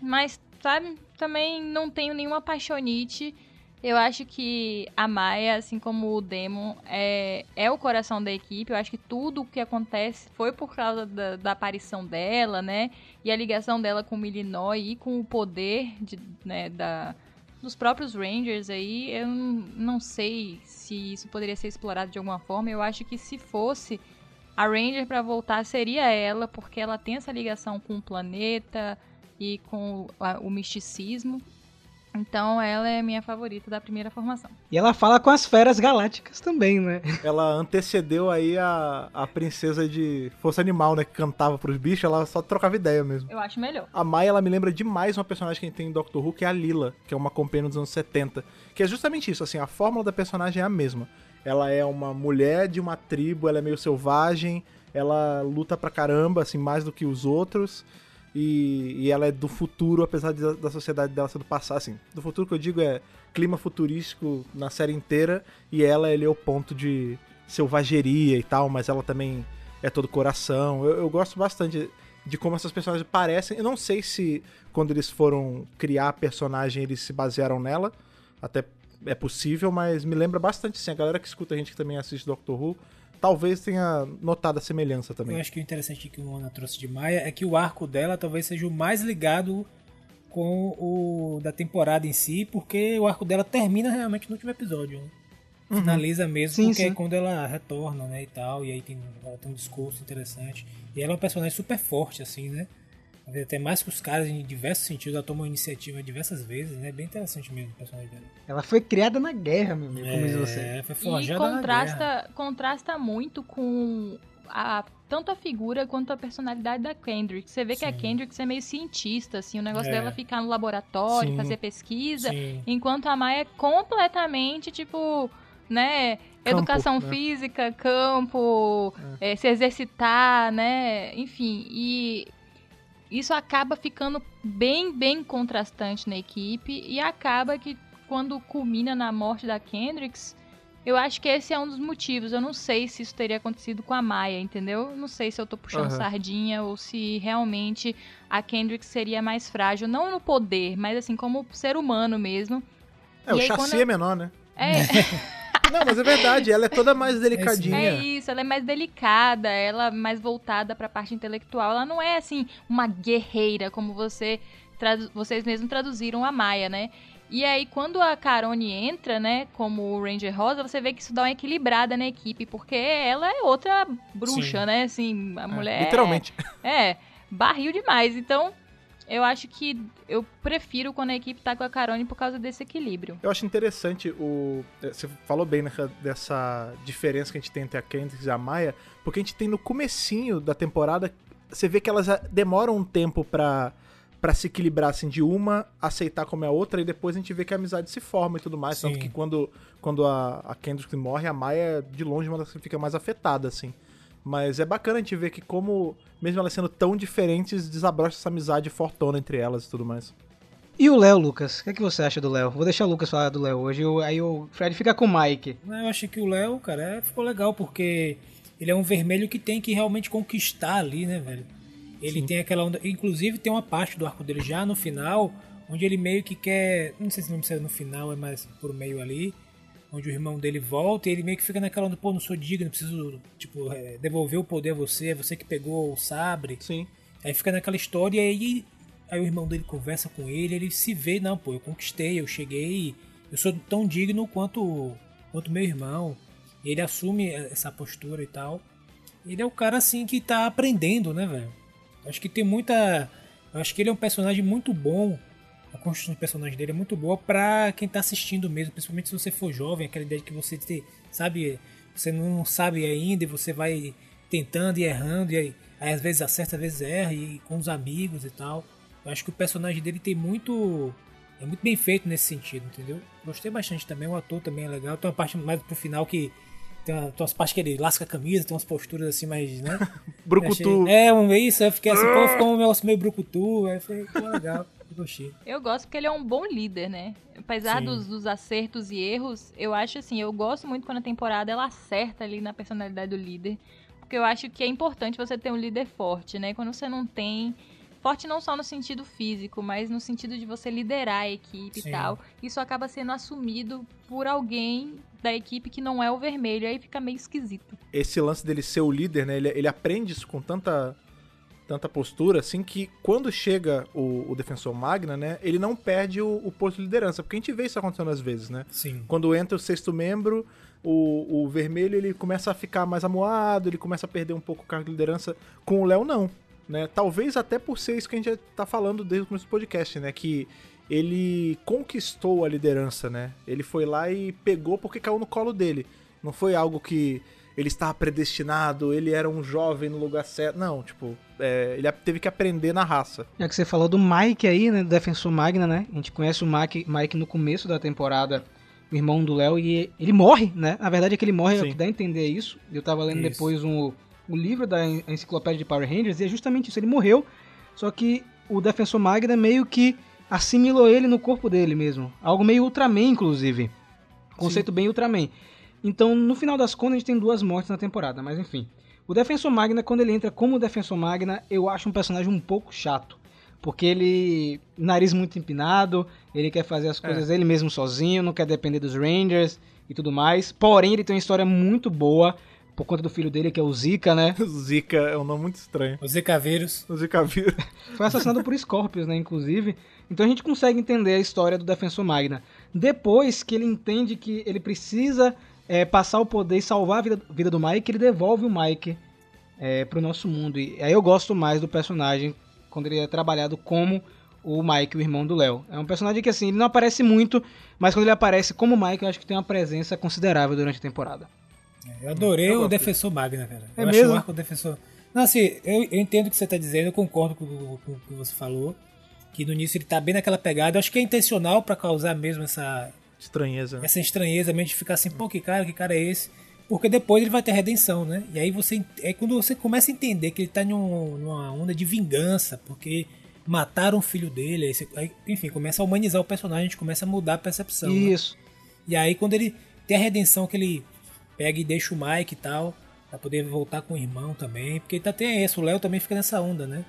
Mas, sabe, também não tenho nenhuma apaixonite. Eu acho que a Maia, assim como o Demon, é, é o coração da equipe. Eu acho que tudo o que acontece foi por causa da, da aparição dela, né? E a ligação dela com o Illinois e com o poder de, né, da, dos próprios Rangers aí. Eu não, sei se isso poderia ser explorado de alguma forma. Eu acho que se fosse a Ranger pra voltar seria ela, porque ela tem essa ligação com o planeta e com a- o misticismo. Então ela é minha favorita da primeira formação. E ela fala com as feras galácticas também, né? Ela antecedeu aí a, a princesa de Força Animal, né? Que cantava pros bichos, ela só trocava ideia mesmo. Eu acho melhor. A Mai, ela me lembra demais uma personagem que a gente tem em Doctor Who, que é a Lila, que é uma companhia dos anos 70. Que é justamente isso, assim, a fórmula da personagem é a mesma. Ela é uma mulher de uma tribo, ela é meio selvagem, ela luta pra caramba, assim, mais do que os outros. E, e ela é do futuro, apesar de- da sociedade dela ser do passado, assim. Do futuro que eu digo é clima futurístico na série inteira, e ela, ele é o ponto de selvageria e tal, mas ela também é todo coração. Eu, eu gosto bastante de como essas personagens parecem. Eu não sei se quando eles foram criar a personagem eles se basearam nela. Até é possível, mas me lembra bastante sim. A galera que escuta a gente que também assiste Doctor Who talvez tenha notado a semelhança Eu também. acho que o interessante que o Ana trouxe de Maia é que o arco dela talvez seja o mais ligado com o da temporada em si, porque o arco dela termina realmente no último episódio. Né? Finaliza mesmo, Sim, porque sim. é quando ela retorna, né, e tal, e aí tem, ela tem um discurso interessante. E ela é uma personagem super forte, assim, né? Até mais que os caras em diversos sentidos, ela toma iniciativa diversas vezes, né? Bem interessante mesmo o personagem dela. Ela foi criada na guerra, meu amigo, como diz você. É, foi E forjada na guerra. contrasta, contrasta muito com a, tanto a figura quanto a personalidade da Kendrick. Você vê que a Sim. Kendrick é meio cientista, assim, o negócio É. dela é ficar no laboratório, Sim. fazer pesquisa, Sim. enquanto a Maia é completamente, tipo, né, Campo, educação né? física, campo, eh, se exercitar, né, enfim, e isso acaba ficando bem, bem contrastante na equipe e acaba que quando culmina na morte da Kendricks, eu acho que esse é um dos motivos. Eu não sei se isso teria acontecido com a Maia, entendeu? Não sei se eu tô puxando Aham. sardinha ou se realmente a Kendricks seria mais frágil, não no poder, mas assim como ser humano mesmo. É, o E aí, chassi quando- é menor, né? É, Não, mas é verdade, ela é toda mais é delicadinha. isso, ela é mais delicada, ela é mais voltada pra parte intelectual. Ela não é assim uma guerreira como você vocês mesmos traduziram a Maia, né? E aí quando a Carone entra, né, como o Ranger Rosa, você vê que isso dá uma equilibrada na equipe, porque ela é outra bruxa, Sim. né? Assim, a É, mulher Literalmente. é, barril demais. Então, eu acho que eu prefiro quando a equipe tá com a Carone por causa desse equilíbrio. Eu acho interessante o. é, Você falou bem né, dessa diferença que a gente tem entre a Kendricks e a Maia, porque a gente tem no comecinho da temporada, você vê que elas ah, demoram um tempo pra, pra se equilibrar, assim, de uma aceitar como é a outra, e depois a gente vê que a amizade se forma e tudo mais. Tanto Sim. que quando, quando a, a Kendricks morre, a Maia, é, de longe, uma das que fica mais afetada, assim. Mas é bacana a gente ver que como, mesmo elas sendo tão diferentes, desabrocha essa amizade fortona entre elas e tudo mais. E o Léo, Lucas? O que, é que você acha do Léo? Vou deixar o Lucas falar do Léo hoje, o- aí o Fred fica com o Mike. Eu acho que o Léo, cara, é- ficou legal, porque ele é um vermelho que tem que realmente conquistar ali, né, velho? Ele tem aquela onda. Inclusive, tem uma parte do arco dele já no final, onde ele meio que quer. Não sei se não precisa no final, é mais por meio ali. Onde o irmão dele volta e ele meio que fica naquela onda, pô, não sou digno, preciso, tipo, é, devolver o poder a você, é você que pegou o sabre. Sim. Aí fica naquela história e aí, aí o irmão dele conversa com ele, ele se vê, não, pô, eu conquistei, eu cheguei, eu sou tão digno quanto quanto meu irmão. E ele assume essa postura e tal. Ele é o cara assim que tá aprendendo, né, velho? Acho que tem muita, acho que ele é um personagem muito bom. A construção do personagem dele é muito boa pra quem tá assistindo mesmo, principalmente se você for jovem, aquela ideia de que você te, sabe, você não sabe ainda e você vai tentando e errando e aí, aí às vezes acerta, às vezes erra e com os amigos e tal. Eu acho que o personagem dele tem muito é muito bem feito nesse sentido, entendeu? Gostei bastante também, o ator também é legal. Tem uma parte mais pro final que tem, uma, tem umas partes que ele lasca a camisa, tem umas posturas assim mais, né? Brucutu. Achei- É, um isso, eu fiquei assim, pô, ficou um negócio meio brucutu, aí foi legal, gostei. Eu gosto porque ele é um bom líder, né? Apesar dos, dos acertos e erros, eu acho assim, eu gosto muito quando a temporada ela acerta ali na personalidade do líder. Porque eu acho que é importante você ter um líder forte, né? Quando você não tem. Forte não só no sentido físico, mas no sentido de você liderar a equipe Sim. e tal. Isso acaba sendo assumido por alguém da equipe que não é o vermelho. Aí fica meio esquisito. esse lance dele ser o líder, né? Ele, ele aprende isso com tanta, tanta postura, assim, que quando chega o, o defensor Magna, né? Ele não perde o, o posto de liderança, porque a gente vê isso acontecendo às vezes, né? Sim. Quando entra o sexto membro, o, o vermelho ele começa a ficar mais amuado, ele começa a perder um pouco o cargo de liderança. Com o Léo, não. Né? Talvez até por ser isso que a gente já tá falando desde o começo do podcast, né? Que ele conquistou a liderança, né? Ele foi lá e pegou porque caiu no colo dele. Não foi algo que ele estava predestinado, ele era um jovem no lugar certo. Não, tipo, é, ele teve que aprender na raça. Já que você falou do Mike aí, né, do Defensor Magna, né? A gente conhece o Mike, Mike no começo da temporada, o irmão do Léo, e ele morre, né? A verdade é que ele morre, é o Sim. que dá a entender isso. Eu tava lendo Isso. depois um, o livro da en- enciclopédia de Power Rangers, e é justamente isso, ele morreu, só que o Defensor Magna meio que assimilou ele no corpo dele mesmo. Algo meio Ultraman, inclusive. Conceito bem Ultraman. Então, no final das contas, a gente tem duas mortes na temporada, mas enfim. O Defensor Magna, quando ele entra como Defensor Magna, eu acho um personagem um pouco chato. Porque ele. Nariz muito empinado, ele quer fazer as coisas ele mesmo sozinho, não quer depender dos Rangers e tudo mais. Porém, ele tem uma história muito boa por conta do filho dele, que é o Zika, né? Zika é um nome muito estranho. Os Zika vírus. O Zika vírus. Foi assassinado por Scorpius, né, inclusive. Então a gente consegue entender a história do Defensor Magna. Depois que ele entende que ele precisa é, passar o poder e salvar a vida, vida do Mike, ele devolve o Mike é, pro nosso mundo. E aí eu gosto mais do personagem quando ele é trabalhado como o Mike, o irmão do Léo. É um personagem que, assim, ele não aparece muito, mas quando ele aparece como Mike, eu acho que tem uma presença considerável durante a temporada. Eu adorei Eu o Defensor Magna, cara. É eu acho mesmo? o arco do Defensor. Não, assim, eu, eu entendo o que você tá dizendo, eu concordo com, o- com o que você falou. Que no início ele tá bem naquela pegada. Eu acho que é intencional pra causar mesmo essa, Estranheza. né? essa estranheza, mesmo de ficar assim, pô, que cara, que cara é esse? Porque depois ele vai ter redenção, né? E aí você. É quando você começa a entender que ele tá num- numa onda de vingança, porque mataram o filho dele. Aí você- aí, enfim, começa a humanizar o personagem, a gente começa a mudar a percepção. né? Isso. E aí quando ele tem a redenção que ele pega e deixa o Mike e tal, pra poder voltar com o irmão também, porque tá tem isso, o Léo também fica nessa onda, né?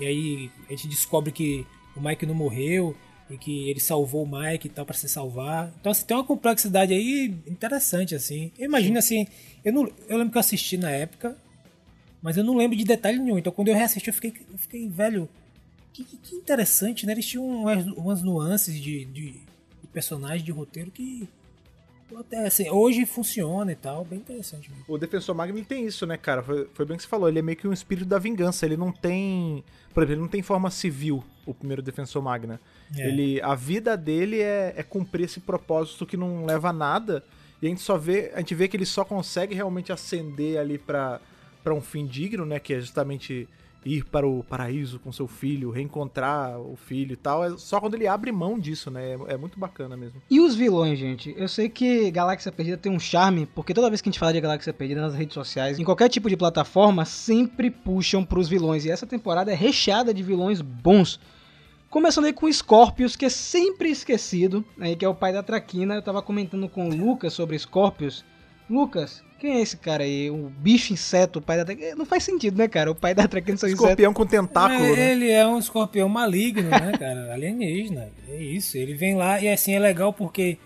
E aí a gente descobre que o Mike não morreu e que ele salvou o Mike e tal pra se salvar. Então assim, tem uma complexidade aí interessante assim. Eu imagino assim, eu não eu lembro que eu assisti na época, mas eu não lembro de detalhe nenhum. Então quando eu reassisti eu fiquei eu fiquei velho, que, que- interessante, né? Eles tinham umas, umas nuances de, de, de personagem, de roteiro que até assim, hoje funciona e tal, bem interessante mesmo. O Defensor Magno ele tem isso, né, cara? Foi, foi bem que você falou. Ele é meio que um espírito da vingança. Ele não tem. Por exemplo, ele não tem forma civil, o primeiro Defensor Magna. É. Ele, a vida dele é, é cumprir esse propósito que não leva a nada. E a gente só vê. A gente vê que ele só consegue realmente ascender ali pra, pra um fim digno, né? Que é justamente ir para o paraíso com seu filho, reencontrar o filho e tal. É só quando ele abre mão disso, né? É, é muito bacana mesmo. E os vilões, gente? Eu sei que Galáxia Perdida tem um charme, porque toda vez que a gente fala de Galáxia Perdida nas redes sociais, em qualquer tipo de plataforma, sempre puxam pros vilões. E essa temporada é recheada de vilões bons. Começando aí com Scorpius, que é sempre esquecido, né, que é o pai da Traquina. Eu tava comentando com o Lucas sobre Scorpius. Lucas, quem é esse cara aí? O bicho inseto, o pai da Traquina? Não faz sentido, né, cara? O pai da Traquina são. Escorpião com tentáculo, É, né? Ele é um escorpião maligno, né, cara? Alienígena. É isso. Ele vem lá e assim é legal porque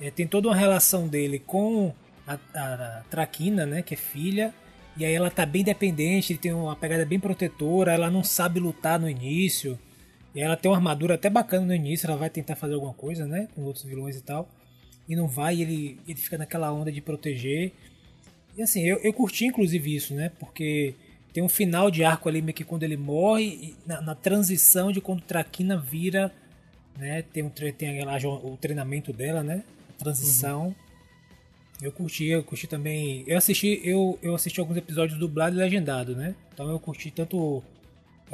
é, tem toda uma relação dele com a, a Traquina, né? Que é filha. E aí ela tá bem dependente, ele tem uma pegada bem protetora, ela não sabe lutar no início. E ela tem uma armadura até bacana no início, ela vai tentar fazer alguma coisa, né? Com outros vilões e tal. E não vai, e ele, ele fica naquela onda de proteger. E assim, eu, eu curti inclusive isso, né? Porque tem um final de arco ali meio que quando ele morre, na, na transição de quando Traquina vira, né? Tem, um, tem aquela, o treinamento dela, né? A transição. Eu curti, eu curti também. Eu assisti, eu, eu assisti alguns episódios dublado e legendado, né? Então eu curti tanto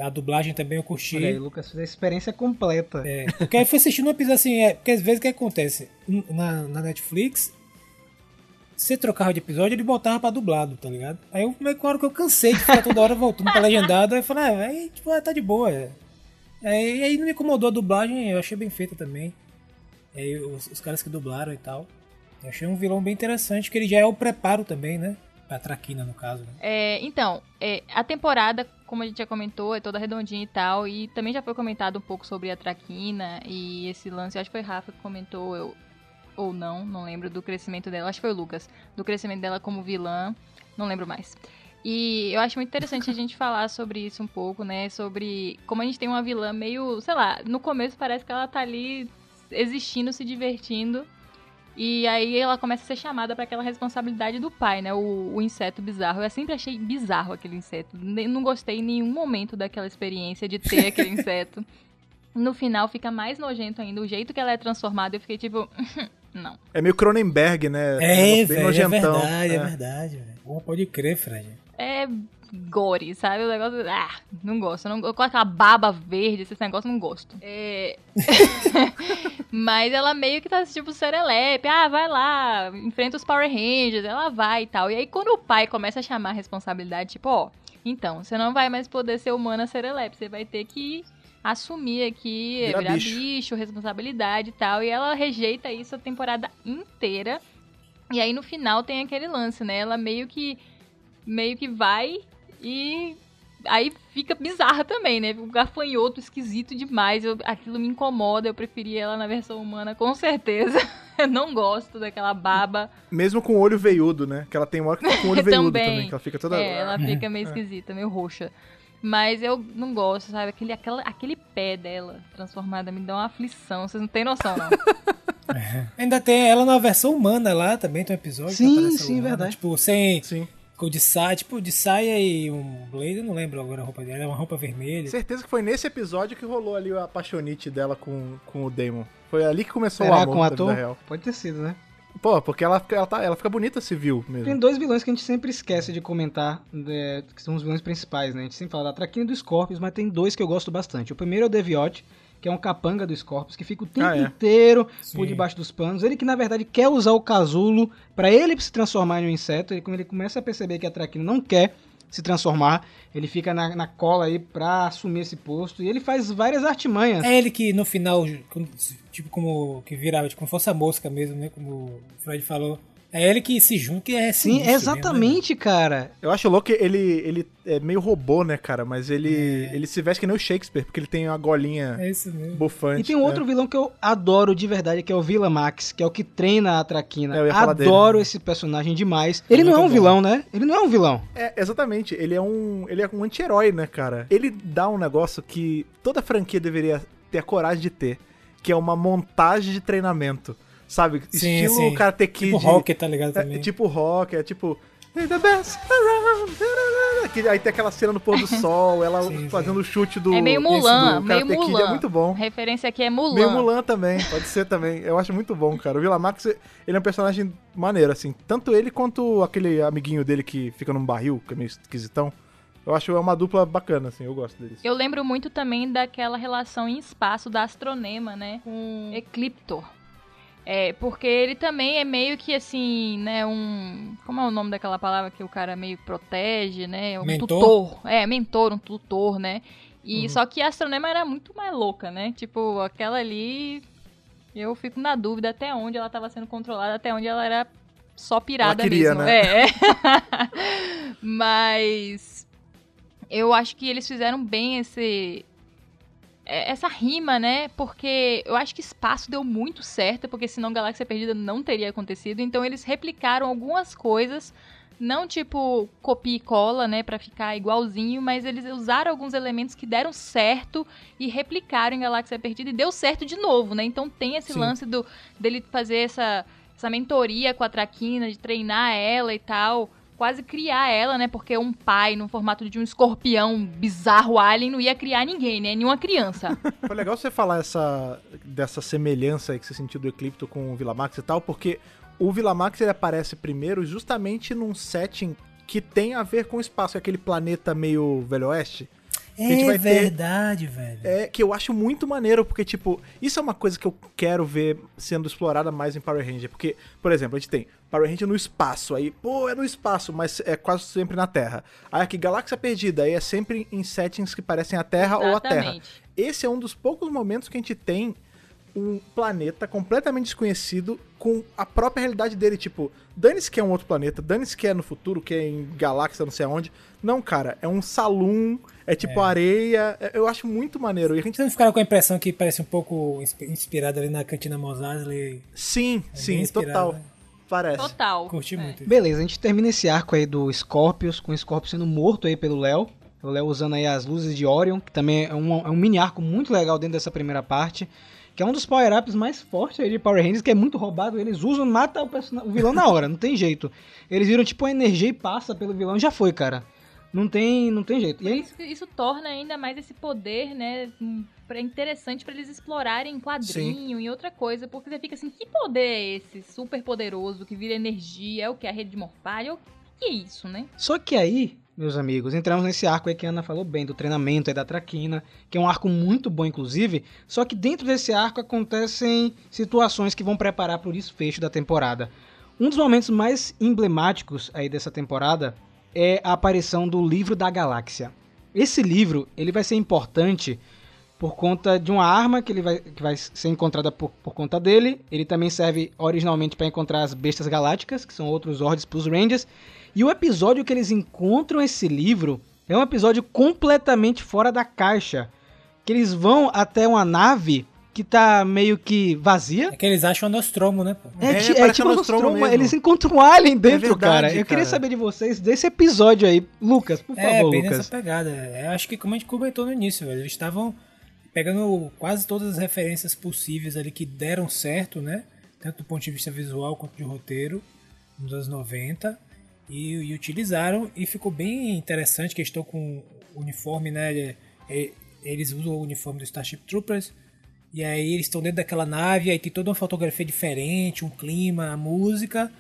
a dublagem também, eu curti. Olha aí, Lucas fez a experiência completa. É, porque aí foi assistindo um episódio assim, é, porque às vezes o que acontece? Na, na Netflix, você trocava de episódio, ele botava pra dublado, tá ligado? Aí eu meio que uma hora que eu cansei de ficar toda hora voltando pra legendado, aí eu falei, ah, aí, tipo, ah, tá de boa. É. Aí, aí não me incomodou a dublagem, eu achei bem feita também. Aí os, os caras que dublaram e tal. Eu achei um vilão bem interessante, que ele já é o preparo também, né? Pra Traquina, no caso. Né? É, então, é, a temporada, como a gente já comentou, é toda redondinha e tal. E também já foi comentado um pouco sobre a Traquina e esse lance. Acho que foi Rafa que comentou, eu, ou não, não lembro, do crescimento dela. Acho que foi o Lucas. Do crescimento dela como vilã. Não lembro mais. E eu acho muito interessante a gente falar sobre isso um pouco, né? Sobre como a gente tem uma vilã meio, sei lá, no começo parece que ela tá ali existindo, se divertindo. E aí ela começa a ser chamada para aquela responsabilidade do pai, né? O, o inseto bizarro. Eu sempre achei bizarro aquele inseto. Nem- Não gostei em nenhum momento daquela experiência de ter aquele inseto. No final fica mais nojento ainda. O jeito que ela é transformada, eu fiquei tipo. não. É meio Cronenberg, né? É, velho, é verdade, é, É. verdade. velho. Pô, pode crer, Fred. É gore, sabe? O negócio. Ah, não gosto. Não, com aquela baba verde, esse negócio, não gosto. É. Mas ela meio que tá tipo serelepe. Ah, vai lá, enfrenta os Power Rangers. Ela vai e tal. E aí quando o pai começa a chamar a responsabilidade, tipo, ó, então, você não vai mais poder ser humana serelepe. Você vai ter que assumir aqui, Virar virar, bicho. bicho. responsabilidade e tal. E ela rejeita isso a temporada inteira. E aí no final tem aquele lance, né? Ela meio que meio que vai e aí fica bizarra também, né? Um gafanhoto esquisito demais. Eu- aquilo me incomoda. Eu preferia ela na versão humana, com certeza. Eu não gosto daquela baba. Mesmo com o olho veiudo, né? Que ela tem uma hora que fica com o olho veiudo Também. também. que ela fica toda. É, ela fica meio esquisita, meio roxa. Mas eu não gosto, sabe? Aquele, aquela, aquele pé dela transformada me dá uma aflição. Vocês não têm noção, não. Ainda tem ela na versão humana lá também, tem um episódio. que Sim, sim, humana, verdade. Tipo, sem. Sim. Com de saia, tipo, de saia e um blazer, não lembro agora a roupa dela, é uma roupa vermelha. Certeza que foi nesse episódio que rolou ali a paixonite dela com, com o Damon. Foi ali que começou o Será amor com o da ator? vida real. Pode ter sido, né? Pô, porque ela, fica- ela, tá, ela fica bonita civil Tem mesmo. dois vilões que a gente sempre esquece de comentar, é, que são os vilões principais, né? A gente sempre fala da Traquina e do Scorpius, mas tem dois que eu gosto bastante. O primeiro é o Deviot, que é um capanga do Scorpius, que fica o tempo Ah, é. inteiro Sim. por debaixo dos panos. Ele que, na verdade, quer usar o casulo pra ele se transformar em um inseto. E quando ele começa a perceber que a Traquina não quer se transformar, ele fica na, na cola aí pra assumir esse posto. E ele faz várias artimanhas. É ele que no final, tipo, como que virava, tipo, como fosse a mosca mesmo, né? Como o Freud falou. É ele que se junta que é Sim, sinistro mesmo, né? exatamente, cara. Eu acho louco que ele, ele é meio robô, né, cara? Mas ele, ele se veste que nem o Shakespeare, porque ele tem uma golinha É mesmo. bufante. E tem um outro vilão que eu adoro de verdade, que é o Vila Max, que é o que treina a Traquina. É, eu ia falar adoro dele. esse personagem demais. Ele não é um bom. vilão, né? Ele não é um vilão. É, exatamente. Ele é um, ele é um anti-herói, né, cara? Ele dá um negócio que toda franquia deveria ter a coragem de ter, que é uma montagem de treinamento. Sabe? Sim, Estilo sim. Karate Kid. Tipo Rocket, tá ligado É, também. tipo rock, é tipo. "You're The best around. Aí tem aquela cena no pôr do sol, ela Sim, fazendo o chute do. é meio Mulan, meio Karate Kid, Mulan. É muito bom. A referência aqui é Mulan. Meio Mulan também, pode ser também. Eu acho muito bom, cara. O Vila Max, ele é um personagem maneiro, assim. Tanto ele quanto aquele amiguinho dele que fica num barril, que é meio esquisitão. Eu acho é uma dupla bacana, assim. Eu gosto deles. Eu lembro muito também daquela relação em espaço da Astronema, né? Com Ecliptor. É, porque ele também é meio que assim, né, um... Como é o nome daquela palavra que o cara meio protege, né? Um Mentor? tutor. É, mentor, um tutor, né? E Uhum. só que a Astronema era muito mais louca, né? Tipo, aquela ali... Eu fico na dúvida até onde ela estava sendo controlada, até onde ela era só pirada Ela queria, mesmo. né? É. Mas eu acho que eles fizeram bem esse é, essa rima, né? Porque eu acho que espaço deu muito certo, porque senão Galáxia Perdida não teria acontecido. Então eles replicaram algumas coisas, não tipo copia e cola, né, Pra ficar igualzinho, mas eles usaram alguns elementos que deram certo e replicaram em Galáxia Perdida e deu certo de novo, né? Então tem esse Sim. lance do dele fazer essa essa mentoria com a Traquina, de treinar ela e tal, quase criar ela, né? Porque um pai no formato de um escorpião bizarro alien não ia criar ninguém, né? Nenhuma criança. Foi legal você falar essa, dessa semelhança aí que você sentiu do Eclipto com o Vila Max e tal, porque o Vila Max ele aparece primeiro justamente num setting que tem a ver com o espaço, aquele planeta meio Velho Oeste. A gente É vai ter- verdade, velho. É, que eu acho muito maneiro, porque, tipo, isso é uma coisa que eu quero ver sendo explorada mais em Power Ranger. Porque, por exemplo, a gente tem Power Ranger no espaço, aí, pô, é no espaço, mas é quase sempre na Terra. Aí aqui, Galáxia Perdida, aí é sempre em settings que parecem a Terra ou a Terra. Exatamente. Esse é um dos poucos momentos que a gente tem um planeta completamente desconhecido com a própria realidade dele. Tipo, dane-se que é um outro planeta, dane-se que é no futuro, que é em galáxia, não sei aonde. Não, cara, é um saloon, é tipo areia. é- Eu acho muito maneiro. E a gente Vocês não ficaram com a impressão que parece um pouco insp- inspirado ali na cantina Mosley? Sim, É sim, total. né? Parece. Total. Curti É. muito. Beleza, a gente termina esse arco aí do Scorpius, com o Scorpius sendo morto aí pelo Léo. O Léo usando aí as luzes de Orion, que também é um, é um mini arco muito legal dentro dessa primeira parte. Que é um dos power-ups mais fortes aí de Power Rangers, que é muito roubado. Eles usam, mata o, o vilão na hora, não tem jeito. Eles viram tipo a energia e passa pelo vilão já foi, cara. Não tem, não tem jeito. E aí, isso, isso torna ainda mais esse poder, né? hum, interessante pra eles explorarem em quadrinho e outra coisa, porque você fica assim, que poder é esse super poderoso que vira energia? É o que? A rede de morfalha? O que é isso, né? Só que aí, meus amigos, entramos nesse arco aí que a Ana falou bem, do treinamento aí da Traquina, que é um arco muito bom, inclusive. Só que dentro desse arco acontecem situações que vão preparar para o desfecho da temporada. Um dos momentos mais emblemáticos aí dessa temporada é a aparição do livro da galáxia. Esse livro ele vai ser importante por conta de uma arma que, ele vai, que vai ser encontrada por, por conta dele. Ele também serve originalmente para encontrar as bestas galácticas, que são outros ordens para os Rangers. E o episódio que eles encontram esse livro É um episódio completamente fora da caixa. Que eles vão até uma nave que tá meio que vazia. É que eles acham a Nostromo, né? pô? É, É, é tipo a um Nostromo eles encontram um alien dentro, verdade, cara. Eu queria cara. saber de vocês desse episódio aí. Lucas, por É, favor, bem Lucas. nessa pegada. Eu acho que como a gente comentou no início, velho, eles estavam pegando quase todas as referências possíveis ali que deram certo, né? Tanto do ponto de vista visual quanto de roteiro, nos anos 90, e, e utilizaram, e ficou bem interessante que estão com o uniforme, né? e- e- Eles usam o uniforme do Starship Troopers, e aí eles estão dentro daquela nave, aí tem toda uma fotografia diferente, um clima, a música.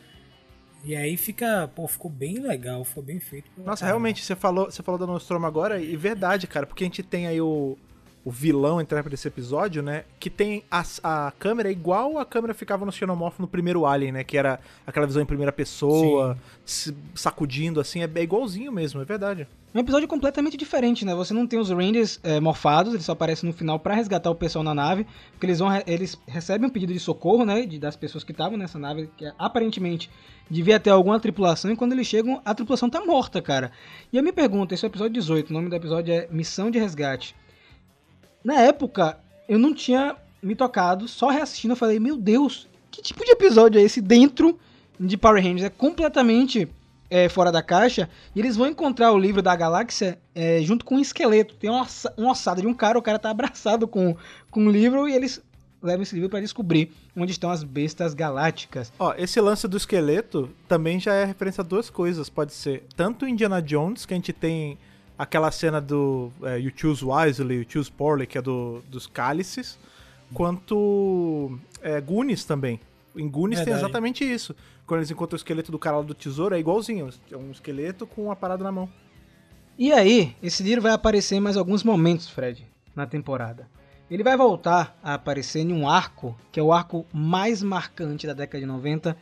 E aí fica, pô, ficou bem legal, ficou bem feito. Nossa, caramba. realmente, você falou, você falou da Nostromo agora, e verdade, cara, porque a gente tem aí o, o vilão, entre aspas, desse episódio, né? Que tem a, a câmera igual a câmera ficava no Xenomorph no primeiro Alien, né? Que era aquela visão em primeira pessoa, se sacudindo assim, é, é igualzinho mesmo, é verdade. Um episódio completamente diferente, né? Você não tem os Rangers é, morfados, eles só aparecem no final pra resgatar o pessoal na nave, porque eles vão eles recebem um pedido de socorro, né, de, das pessoas que estavam nessa nave, que aparentemente devia ter alguma tripulação, e quando eles chegam, a tripulação tá morta, cara. E eu me pergunto, esse é o episódio 18, o nome do episódio é Missão de Resgate. Na época, eu não tinha me tocado, só reassistindo eu falei, meu Deus, que tipo de episódio é esse dentro de Power Rangers? É completamente é, fora da caixa, e eles vão encontrar o livro da galáxia é, junto com um esqueleto. Tem uma, ossa- uma ossada de um cara, o cara tá abraçado com, com o livro, e eles levam esse livro para descobrir onde estão as bestas galácticas. Ó, esse lance do esqueleto também já é referência a duas coisas, pode ser tanto Indiana Jones, que a gente tem aquela cena do é, You Choose Wisely, You Choose Poorly, que é do, dos cálices, quanto é, Goonies também. Em Goonies tem exatamente isso. Quando eles encontram o esqueleto do cara lá do tesouro, é igualzinho. É um esqueleto com uma parada na mão. E aí, esse livro vai aparecer em mais alguns momentos, Fred, na temporada. Ele vai voltar a aparecer em um arco, que é o arco mais marcante da década de 90,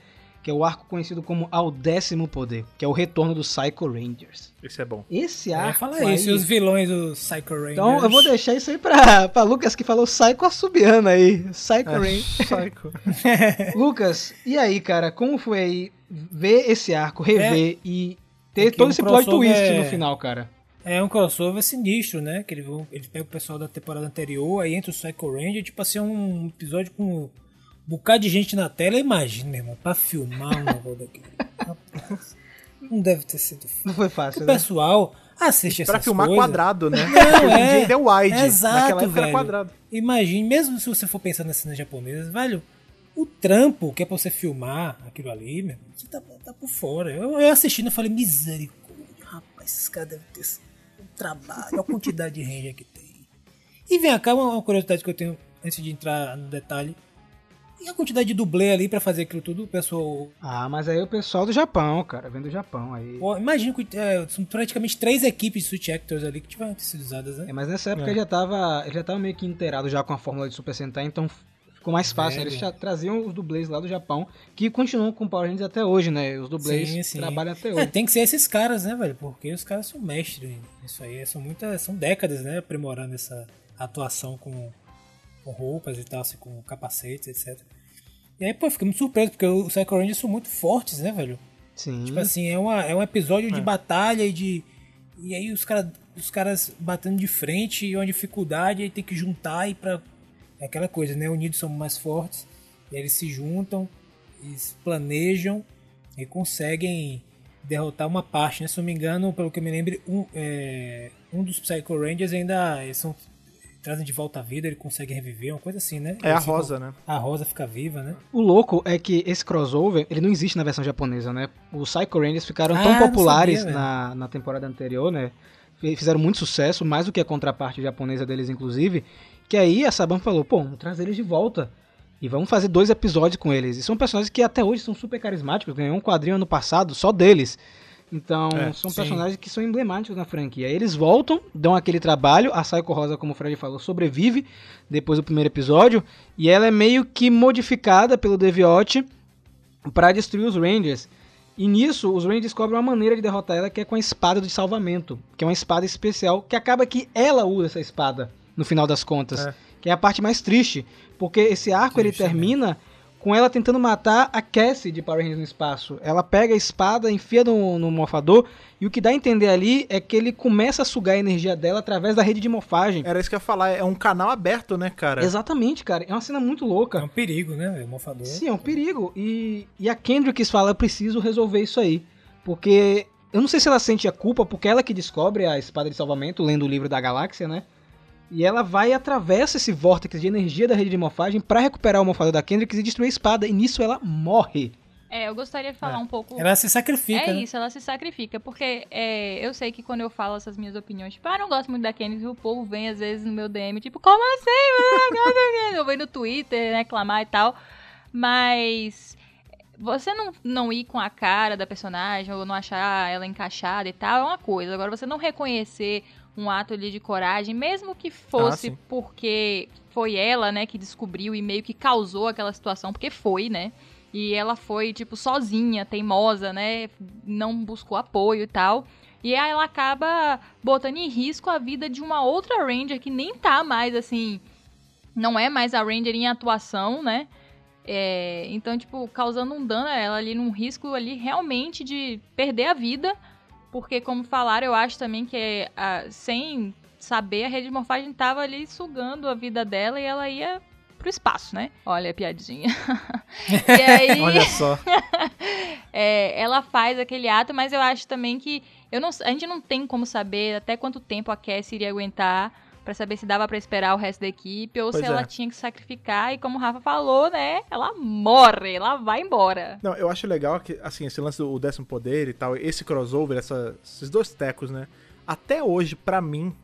que é o arco conhecido como Ao Décimo Poder, que é o retorno dos Psycho Rangers. Esse é bom. Esse É, arco fala aí... isso, e os vilões do Psycho Rangers. Então eu vou deixar isso aí pra, pra Lucas que falou Psycho Assubiano aí. Psycho É, Ranger. Psycho. Lucas, e aí, cara, como foi aí ver esse arco, rever e ter É todo um esse plot twist é- no final, cara? É um crossover sinistro, né? Que eles, vão, eles pegam o pessoal da temporada anterior, aí entra o Psycho Ranger, tipo assim, um episódio com bocado de gente na tela. Imagina, meu irmão, pra filmar um negócio daquele. Não deve ter sido fácil. Não foi fácil, O né? pessoal assiste essas Pra filmar coisas. quadrado, né? Não, Hoje em é. dia ainda é wide. Exato, Naquela época velho. era quadrado. Imagine, mesmo se você for pensar nas cenas japonesas, velho, o trampo que é pra você filmar aquilo ali, meu, irmão, você tá, tá por fora. Eu, eu assistindo, eu falei, misericórdia, rapaz, esses caras devem ter um trabalho, olha a quantidade de ranger que tem. E vem cá, uma curiosidade que eu tenho, antes de entrar no detalhe, e a quantidade de dublê ali pra fazer aquilo tudo, o pessoal... Ah, mas aí o pessoal do Japão, cara, vem do Japão aí. Pô, imagina, que, é, são praticamente três equipes de suit actors ali que tiveram sido usadas, né? É, mas nessa época É. ele já tava, ele já tava meio que inteirado já com a fórmula de Super Sentai, então ficou mais fácil. né? Velho. Eles já traziam os dublês lá do Japão, que continuam com o Power Rangers até hoje, né? Os dublês Sim, sim. trabalham até É, hoje. tem que ser esses caras, né, velho? Porque os caras são mestres nisso aí. São muitas, são décadas, né, aprimorando essa atuação com, com roupas e tal, assim, com capacetes, etc. E aí, pô, fiquei muito surpreso, porque os Psycho Rangers são muito fortes, né, velho? Sim. Tipo assim, é, uma, é um episódio de batalha e de. E aí os, cara, os caras batendo de frente e uma dificuldade, aí tem que juntar e pra. É aquela coisa, né? Unidos somos mais fortes. E aí eles se juntam, eles planejam e conseguem derrotar uma parte, né? Se eu não me engano, pelo que eu me lembro, um, é, um dos Psycho Rangers ainda eles são, trazem de volta à vida, ele consegue reviver, uma coisa assim, né? É a Rosa, né? A Rosa fica viva, né? O louco é que esse crossover, ele não existe na versão japonesa, né? Os Psycho Rangers ficaram Ah, tão populares sabia, na, na temporada anterior, né? Fizeram muito sucesso, mais do que a contraparte japonesa deles, inclusive. Que aí a Saban falou, pô, vamos trazer eles de volta. E vamos fazer dois episódios com eles. E são personagens que até hoje são super carismáticos. Ganhou um quadrinho ano passado só deles. Então, É, são sim. personagens que são emblemáticos na franquia. Aí eles voltam, dão aquele trabalho. A Psycho Rosa, como o Fred falou, sobrevive depois do primeiro episódio. E ela é meio que modificada pelo Deviotti para destruir os Rangers. E nisso, os Rangers descobrem uma maneira de derrotar ela que é com a espada de salvamento. Que é uma espada especial, que acaba que ela usa essa espada, no final das contas. É. Que é a parte mais triste. Porque esse arco ele Triste, né? Com ela tentando matar a Cassie de Power Rangers no espaço. Ela pega a espada, enfia no, no morfador, e o que dá a entender ali é que ele começa a sugar a energia dela através da rede de morfagem. Era isso que eu ia falar, é um canal aberto, né, cara? Exatamente, cara. É uma cena muito louca. É um perigo, né? O mofador. Sim, é um perigo. E, e a Kendricks fala, eu preciso resolver isso aí. Porque eu não sei se ela sente a culpa, porque ela que descobre a espada de salvamento, lendo o livro da galáxia, né? E ela vai e atravessa esse vórtice de energia da rede de morfagem pra recuperar o morfador da Kendricks e destruir a espada. E nisso ela morre. É, eu gostaria de falar É. um pouco. Ela se sacrifica. É né? isso, ela se sacrifica, porque é, eu sei que quando eu falo essas minhas opiniões, tipo, ah, não gosto muito da Candice, o povo vem às vezes no meu DM, tipo, como assim? Você não gosta da Candice?" Eu venho no Twitter, né, reclamar e tal, mas você não, não ir com a cara da personagem ou não achar ela encaixada e tal é uma coisa, agora você não reconhecer um ato ali de coragem, mesmo que fosse sim. porque foi ela, né, que descobriu e meio que causou aquela situação, porque foi, né? E ela foi, tipo, sozinha, teimosa, né? Não buscou apoio e tal. E aí ela acaba botando em risco a vida de uma outra Ranger que nem tá mais, assim. Não é mais a Ranger em atuação, né? É, então, tipo, causando um dano a ela ali, num risco ali realmente de perder a vida. Porque, como falaram, eu acho também que ah, sem saber, a rede de morfagem tava ali sugando a vida dela e ela ia pro espaço, né? Olha a piadinha. e aí. Olha só. É, ela faz aquele ato, mas eu acho também que eu não, a gente não tem como saber até quanto tempo a Cassie iria aguentar pra saber se dava pra esperar o resto da equipe ou Pois se é. ela tinha que sacrificar e como o Rafa falou, né, ela morre, ela vai embora. Não, eu acho legal que, assim, esse lance do décimo poder e tal, esse crossover, essa- esses dois tecos, né? Até hoje, pra mim,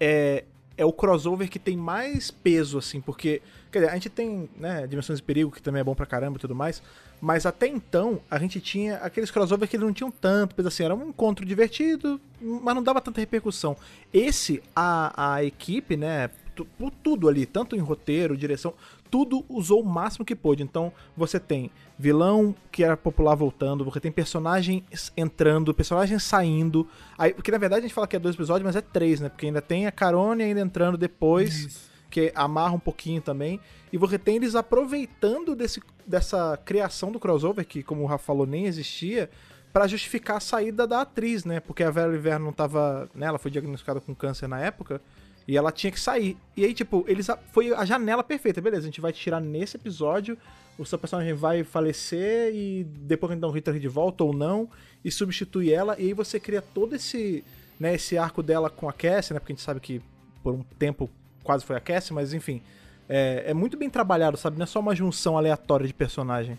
é, é o crossover que tem mais peso, assim, porque, quer dizer, a gente tem, né, Dimensões de Perigo, que também é bom pra caramba e tudo mais, mas até então, a gente tinha aqueles crossover que não tinham tanto peso, assim, era um encontro divertido, mas não dava tanta repercussão. Esse, a, a equipe, né, por tudo ali, tanto em roteiro, direção, tudo usou o máximo que pôde. Então, você tem vilão que era popular voltando, você tem personagens entrando, personagens saindo. Aí, porque na verdade a gente fala que é dois episódios, mas é três, né? Porque ainda tem a Carone ainda entrando depois, Isso. Que amarra um pouquinho também. E você tem eles aproveitando desse, dessa criação do crossover, que como o Rafa falou, nem existia, pra justificar a saída da atriz, né? Porque a Vera Inverno não tava. Né, ela foi diagnosticada com câncer na época. E ela tinha que sair. E aí, tipo, eles. Foi a janela perfeita, beleza. A gente vai tirar nesse episódio. O seu personagem vai falecer e depois a gente dá um Rita de volta ou não. E substitui ela. E aí você cria todo esse. Né, esse arco dela com a Cassie, né? Porque a gente sabe que por um tempo quase foi a Cassie, mas enfim. É, é muito bem trabalhado, sabe? Não é só uma junção aleatória de personagem.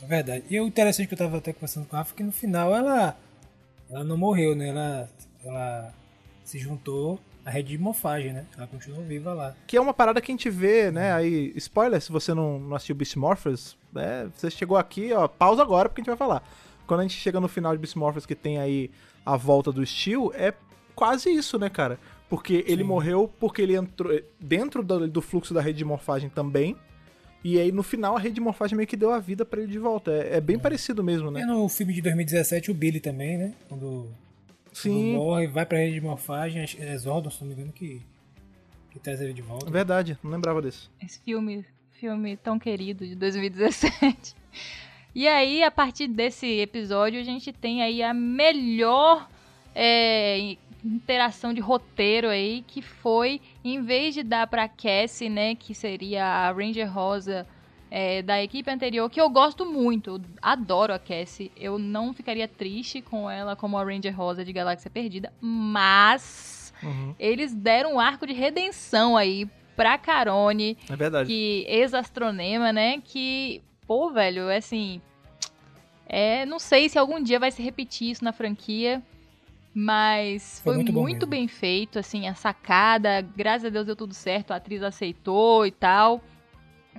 É verdade. E o interessante que eu tava até conversando com a Rafa é que no final ela, ela não morreu, né? Ela, ela se juntou à rede de morfagem, né? Ela continuou viva lá. Que é uma parada que a gente vê, né? Aí, spoiler, se você não, não assistiu Beast Morphers, né? Você chegou aqui, ó, pausa agora porque a gente vai falar. Quando a gente chega no final de Beast Morphers que tem aí a volta do Steel, é quase isso, né, cara? Porque ele Sim. morreu porque ele entrou dentro do, do fluxo da rede de morfagem também. E aí, no final, a rede de morfagem meio que deu a vida pra ele de volta. É, é bem parecido mesmo, E né? no filme de 2017 o Billy também, né? Quando, quando Sim, morre, vai pra rede de morfagem, é Zordon, se não me engano, que, que traz ele de volta. verdade, não lembrava desse. Esse filme, filme tão querido de 2017. E aí, a partir desse episódio, a gente tem aí a melhor é, interação de roteiro aí, que foi, em vez de dar pra Cassie, né, que seria a Ranger Rosa é, da equipe anterior, que eu gosto muito, adoro a Cassie, eu não ficaria triste com ela como a Ranger Rosa de Galáxia Perdida, mas Uhum, eles deram um arco de redenção aí pra Carone, é verdade. que ex-astronema, né? Que, pô, velho, é assim. É, não sei se algum dia vai se repetir isso na franquia. Mas Foi foi, muito muito, bem feito, assim, a sacada. Graças a Deus deu tudo certo, a atriz aceitou e tal.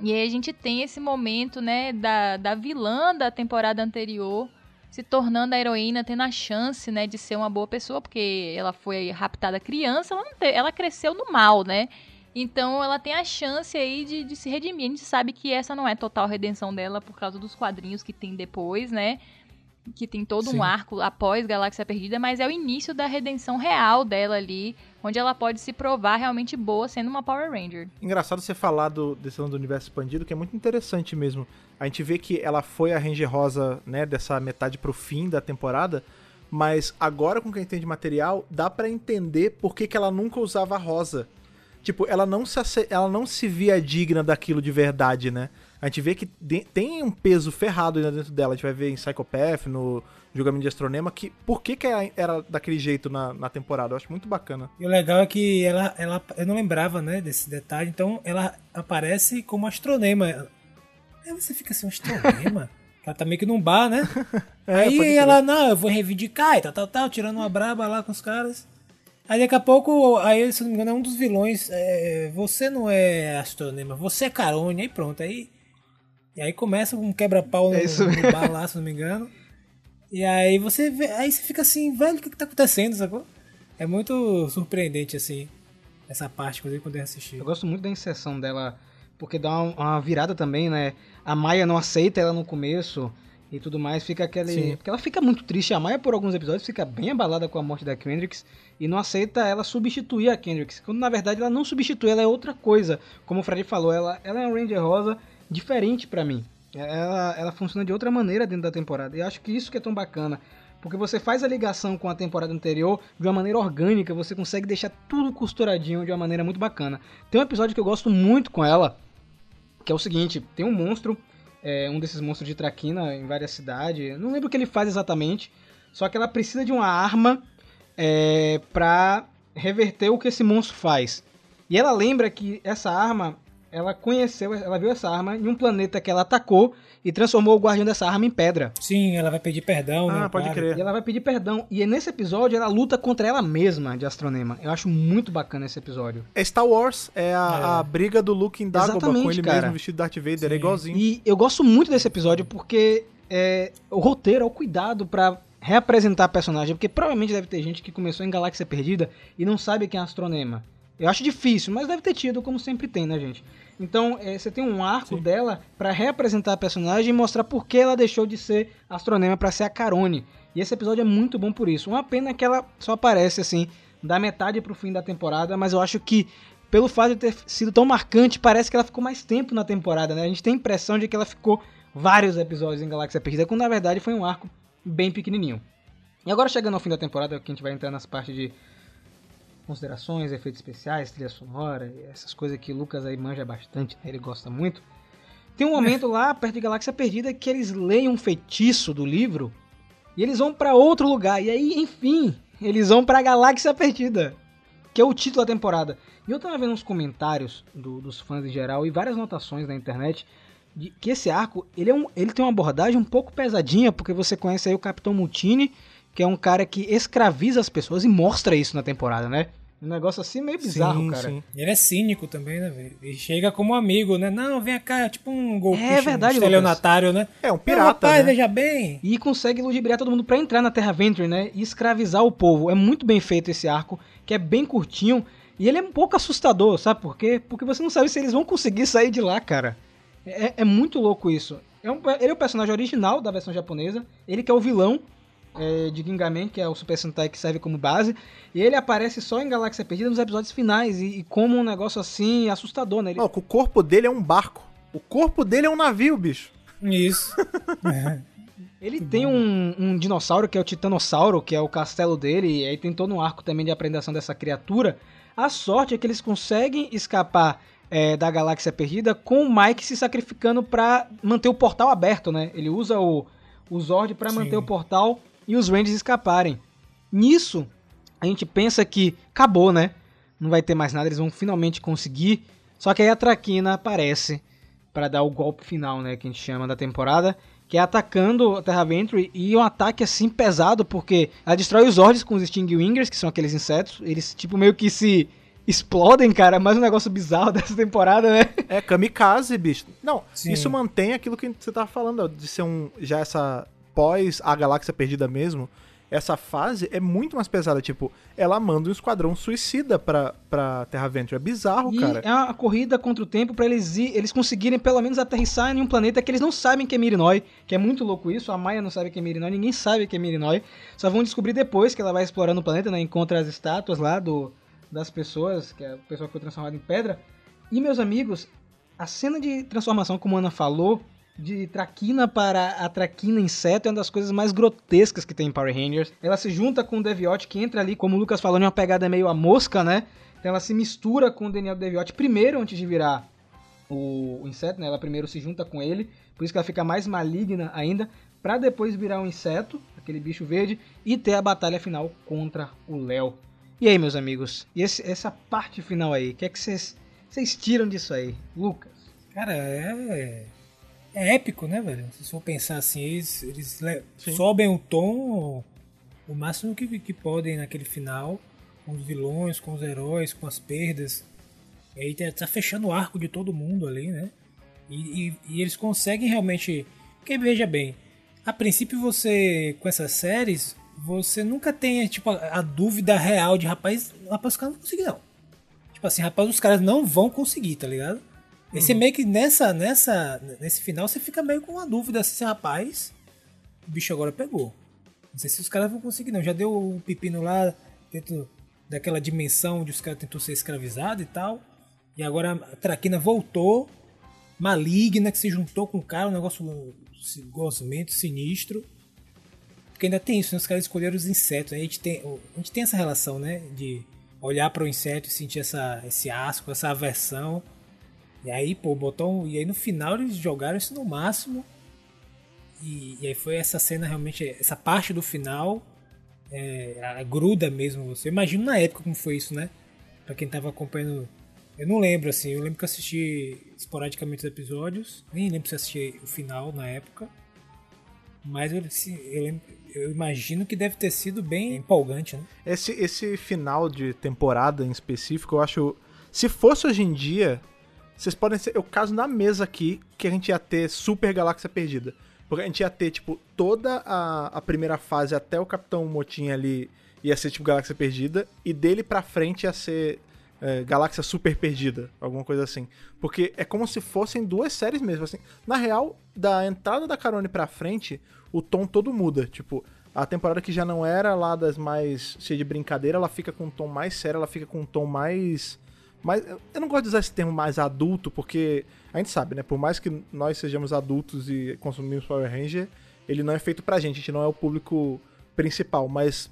E aí a gente tem esse momento, né, da, da vilã da temporada anterior se tornando a heroína, tendo a chance, né, de ser uma boa pessoa, porque ela foi raptada criança, ela, não te- ela cresceu no mal, né? Então ela tem a chance aí de, de se redimir. A gente sabe que essa não é total redenção dela por causa dos quadrinhos que tem depois, né? Que tem todo Sim. um arco após Galáxia Perdida, mas é o início da redenção real dela ali onde ela pode se provar realmente boa sendo uma Power Ranger. Engraçado você falar do, desse do universo expandido, que é muito interessante mesmo. A gente vê que ela foi a Ranger Rosa, né, dessa metade pro fim da temporada, mas agora com quem tem de material, dá pra entender por que, que ela nunca usava rosa. Tipo, ela não, se, ela não se via digna daquilo de verdade, né? A gente vê que tem um peso ferrado ainda dentro dela. A gente vai ver em Psychopath, no julgamento de Astronema, que por que, que era daquele jeito na, na temporada. Eu acho muito bacana. E o legal é que ela, ela. Eu não lembrava, né, desse detalhe. Então ela aparece como astronema. Aí você fica assim, um astronema? ela tá meio que num bar, né? É, Aí ela, não, eu vou reivindicar e tal, tal, tal, tirando uma braba lá com os caras. Aí daqui a pouco, aí, se não me engano, é um dos vilões. é, você não é astronema, você é carone, aí pronto. Aí, e aí começa um quebra-pau no, É no bar lá, se não me engano. E aí você vê, aí você fica assim, velho, o que, que tá acontecendo, sacou? É muito surpreendente, assim, essa parte, inclusive, quando eu assisti. Eu gosto muito da inserção dela, porque dá uma, uma virada também, né? A Maia não aceita ela no começo e tudo mais, fica aquele... Sim. Porque ela fica muito triste, a Maia por alguns episódios fica bem abalada com a morte da Kendricks e não aceita ela substituir a Kendricks, quando na verdade ela não substitui, ela é outra coisa. Como o Fred falou, ela, ela é uma Ranger Rosa diferente pra mim. Ela, ela funciona de outra maneira dentro da temporada. E acho que isso que é tão bacana. Porque você faz a ligação com a temporada anterior de uma maneira orgânica, você consegue deixar tudo costuradinho de uma maneira muito bacana. Tem um episódio que eu gosto muito com ela, que é o seguinte: tem um monstro, é, um desses monstros de traquina em várias cidades, não lembro o que ele faz exatamente, só que ela precisa de uma arma é, pra reverter o que esse monstro faz. E ela lembra que essa arma, ela conheceu, ela viu essa arma em um planeta que ela atacou e transformou o guardião dessa arma em pedra. Sim, ela vai pedir perdão, né? Ah, pode claro. crer. E ela vai pedir perdão. E nesse episódio ela luta contra ela mesma de Astronema. Eu acho muito bacana esse episódio. É Star Wars, é a, a briga do Luke em Dagobah com ele cara. mesmo vestido de Darth Vader, é Sim. igualzinho. E eu gosto muito desse episódio porque é, o roteiro, é o cuidado pra reapresentar a personagem. Porque provavelmente deve ter gente que começou em Galáxia Perdida e não sabe quem é Astronema. Eu acho difícil, mas deve ter tido, como sempre tem, né, gente? Então, é, você tem um arco dela pra reapresentar a personagem e mostrar por que ela deixou de ser Astronema pra ser a Carone. E esse episódio é muito bom por isso. Uma pena que ela só aparece, assim, da metade pro fim da temporada, mas eu acho que, pelo fato de ter sido tão marcante, parece que ela ficou mais tempo na temporada, né? A gente tem a impressão de que ela ficou vários episódios em Galáxia Perdida, quando na verdade foi um arco bem pequenininho. E agora chegando ao fim da temporada, que a gente vai entrar nas partes de considerações, efeitos especiais, trilha sonora, essas coisas que o Lucas aí manja bastante, né? ele gosta muito. Tem um momento lá, perto de Galáxia Perdida, que eles leem um feitiço do livro e eles vão pra outro lugar. E aí, enfim, eles vão pra Galáxia Perdida, que é o título da temporada. E eu tava vendo uns comentários do- dos fãs em geral e várias anotações na internet de que esse arco, ele, é um, ele tem uma abordagem um pouco pesadinha, porque você conhece aí o Capitão Mutini, que é um cara que escraviza as pessoas e mostra isso na temporada, né? Um negócio assim meio bizarro, sim, cara. sim. Ele é cínico também, né, velho? Ele chega como amigo, né? Não, vem cá, tipo um golpista, É verdade, um estelionatário, né? É um Não, pirata, rapaz, né? veja bem. E consegue ludibriar todo mundo pra entrar na Terra Venture, né? E escravizar o povo. É muito bem feito esse arco, que é bem curtinho. E ele é um pouco assustador, sabe por quê? Porque você não sabe se eles vão conseguir sair de lá, cara. É, é muito louco isso. É um- ele é o personagem original da versão japonesa. Ele que é o vilão é, de Gingaman, que é o Super Sentai que serve como base. E ele aparece só em Galáxia Perdida nos episódios finais. E, e como um negócio assim assustador, né? Ele, Não, o corpo dele é um barco. O corpo dele é um navio, bicho. Isso. Ele tem um, um dinossauro que é o Titanossauro, que é o castelo dele, e aí tem todo um arco também de apreensão dessa criatura. A sorte é que eles conseguem escapar é, da galáxia perdida com o Mike se sacrificando pra manter o portal aberto, né? Ele usa o, o Zord pra Sim. manter o portal e os Rangers escaparem. Nisso, a gente pensa que acabou, né? Não vai ter mais nada, eles vão finalmente conseguir. Só que aí a Traquina aparece para dar o golpe final, né, que a gente chama da temporada, que é atacando a Terra Venture e um ataque assim pesado, porque ela destrói os Zords com os Stingwingers, que são aqueles insetos, eles tipo meio que se explodem, cara, mais um negócio bizarro dessa temporada, né? É kamikaze, bicho. Não, Sim. isso mantém aquilo que você tava falando, ó, de ser um. Já essa. Pós a galáxia perdida mesmo. Essa fase é muito mais pesada. Tipo, ela manda um esquadrão suicida pra, pra Terra Venture. É bizarro, E cara. é uma corrida contra o tempo pra eles, ir- eles conseguirem pelo menos aterrissar em um planeta que eles não sabem que é Mirinói, que é muito louco isso. A Maia não sabe que é Mirinói, ninguém sabe que é Mirinói. Só vão descobrir depois que ela vai explorando o planeta, né? Encontra as estátuas lá do, das pessoas, que é a pessoa que foi transformada em pedra. E, meus amigos, a cena de transformação, como a Ana falou, de traquina para a traquina inseto é uma das coisas mais grotescas que tem em Power Rangers. Ela se junta com o Deviot, que entra ali, como o Lucas falou, em uma pegada meio a mosca, né? Então ela se mistura com o Daniel Deviot primeiro, antes de virar o, o inseto, né? Ela primeiro se junta com ele, por isso que ela fica mais maligna ainda, para depois virar um inseto, aquele bicho verde, e ter a batalha final contra o Léo. E aí, meus amigos? E esse- essa parte final aí, o que é que vocês tiram disso aí? Lucas? Cara, é. É épico, né, velho? Se for pensar assim, eles, eles sobem o tom o máximo que, que podem naquele final, com os vilões, com os heróis, com as perdas. E aí tá, tá fechando o arco de todo mundo ali, né? E, e- e eles conseguem realmente. Porque veja bem, a princípio você, com essas séries, você nunca tem tipo, a, a dúvida real de rapaz, rapaz, os caras não conseguiram não. Tipo assim, rapaz, os caras não vão conseguir, tá ligado? E você meio que nessa, nessa, nesse final você fica meio com uma dúvida se rapaz, o bicho agora pegou. Não sei se os caras vão conseguir, não. Já deu o pepino lá dentro daquela dimensão onde os caras tentou ser escravizados e tal. E agora a Traquina voltou, maligna, que se juntou com o cara, um negócio si- gosmento, sinistro. Porque ainda tem isso, né? Os caras escolheram os insetos. né? A gente tem, a gente tem essa relação, né? De olhar para o inseto e sentir essa, esse asco, essa aversão. E aí, pô, botou. E aí no final eles jogaram isso no máximo. E, e aí foi essa cena realmente, essa parte do final. É, gruda mesmo você. Imagina na época como foi isso, né? Pra quem tava acompanhando. Eu não lembro, assim. Eu lembro que eu assisti esporadicamente os episódios. Nem lembro se assisti o final na época. Mas eu, assim, eu, lembro- eu imagino que deve ter sido bem empolgante, né? Esse, esse final de temporada em específico, eu acho. Se fosse hoje em dia, vocês podem ser. Eu caso na mesa aqui que a gente ia ter Super Galáxia Perdida. Porque a gente ia ter, tipo, toda a, a primeira fase até o Capitão Motim ali ia ser, tipo, Galáxia Perdida. E dele pra frente ia ser é, Galáxia Super Perdida. Alguma coisa assim. Porque é como se fossem duas séries mesmo, assim. Na real, da entrada da Carone pra frente, o tom todo muda. Tipo, a temporada que já não era lá das mais cheia de brincadeira, ela fica com um tom mais sério, ela fica com um tom mais. Mais eu não gosto de usar esse termo mais adulto, porque a gente sabe, né? Por mais que nós sejamos adultos e consumimos Power Ranger, ele não é feito pra gente, a gente não é o público principal, mas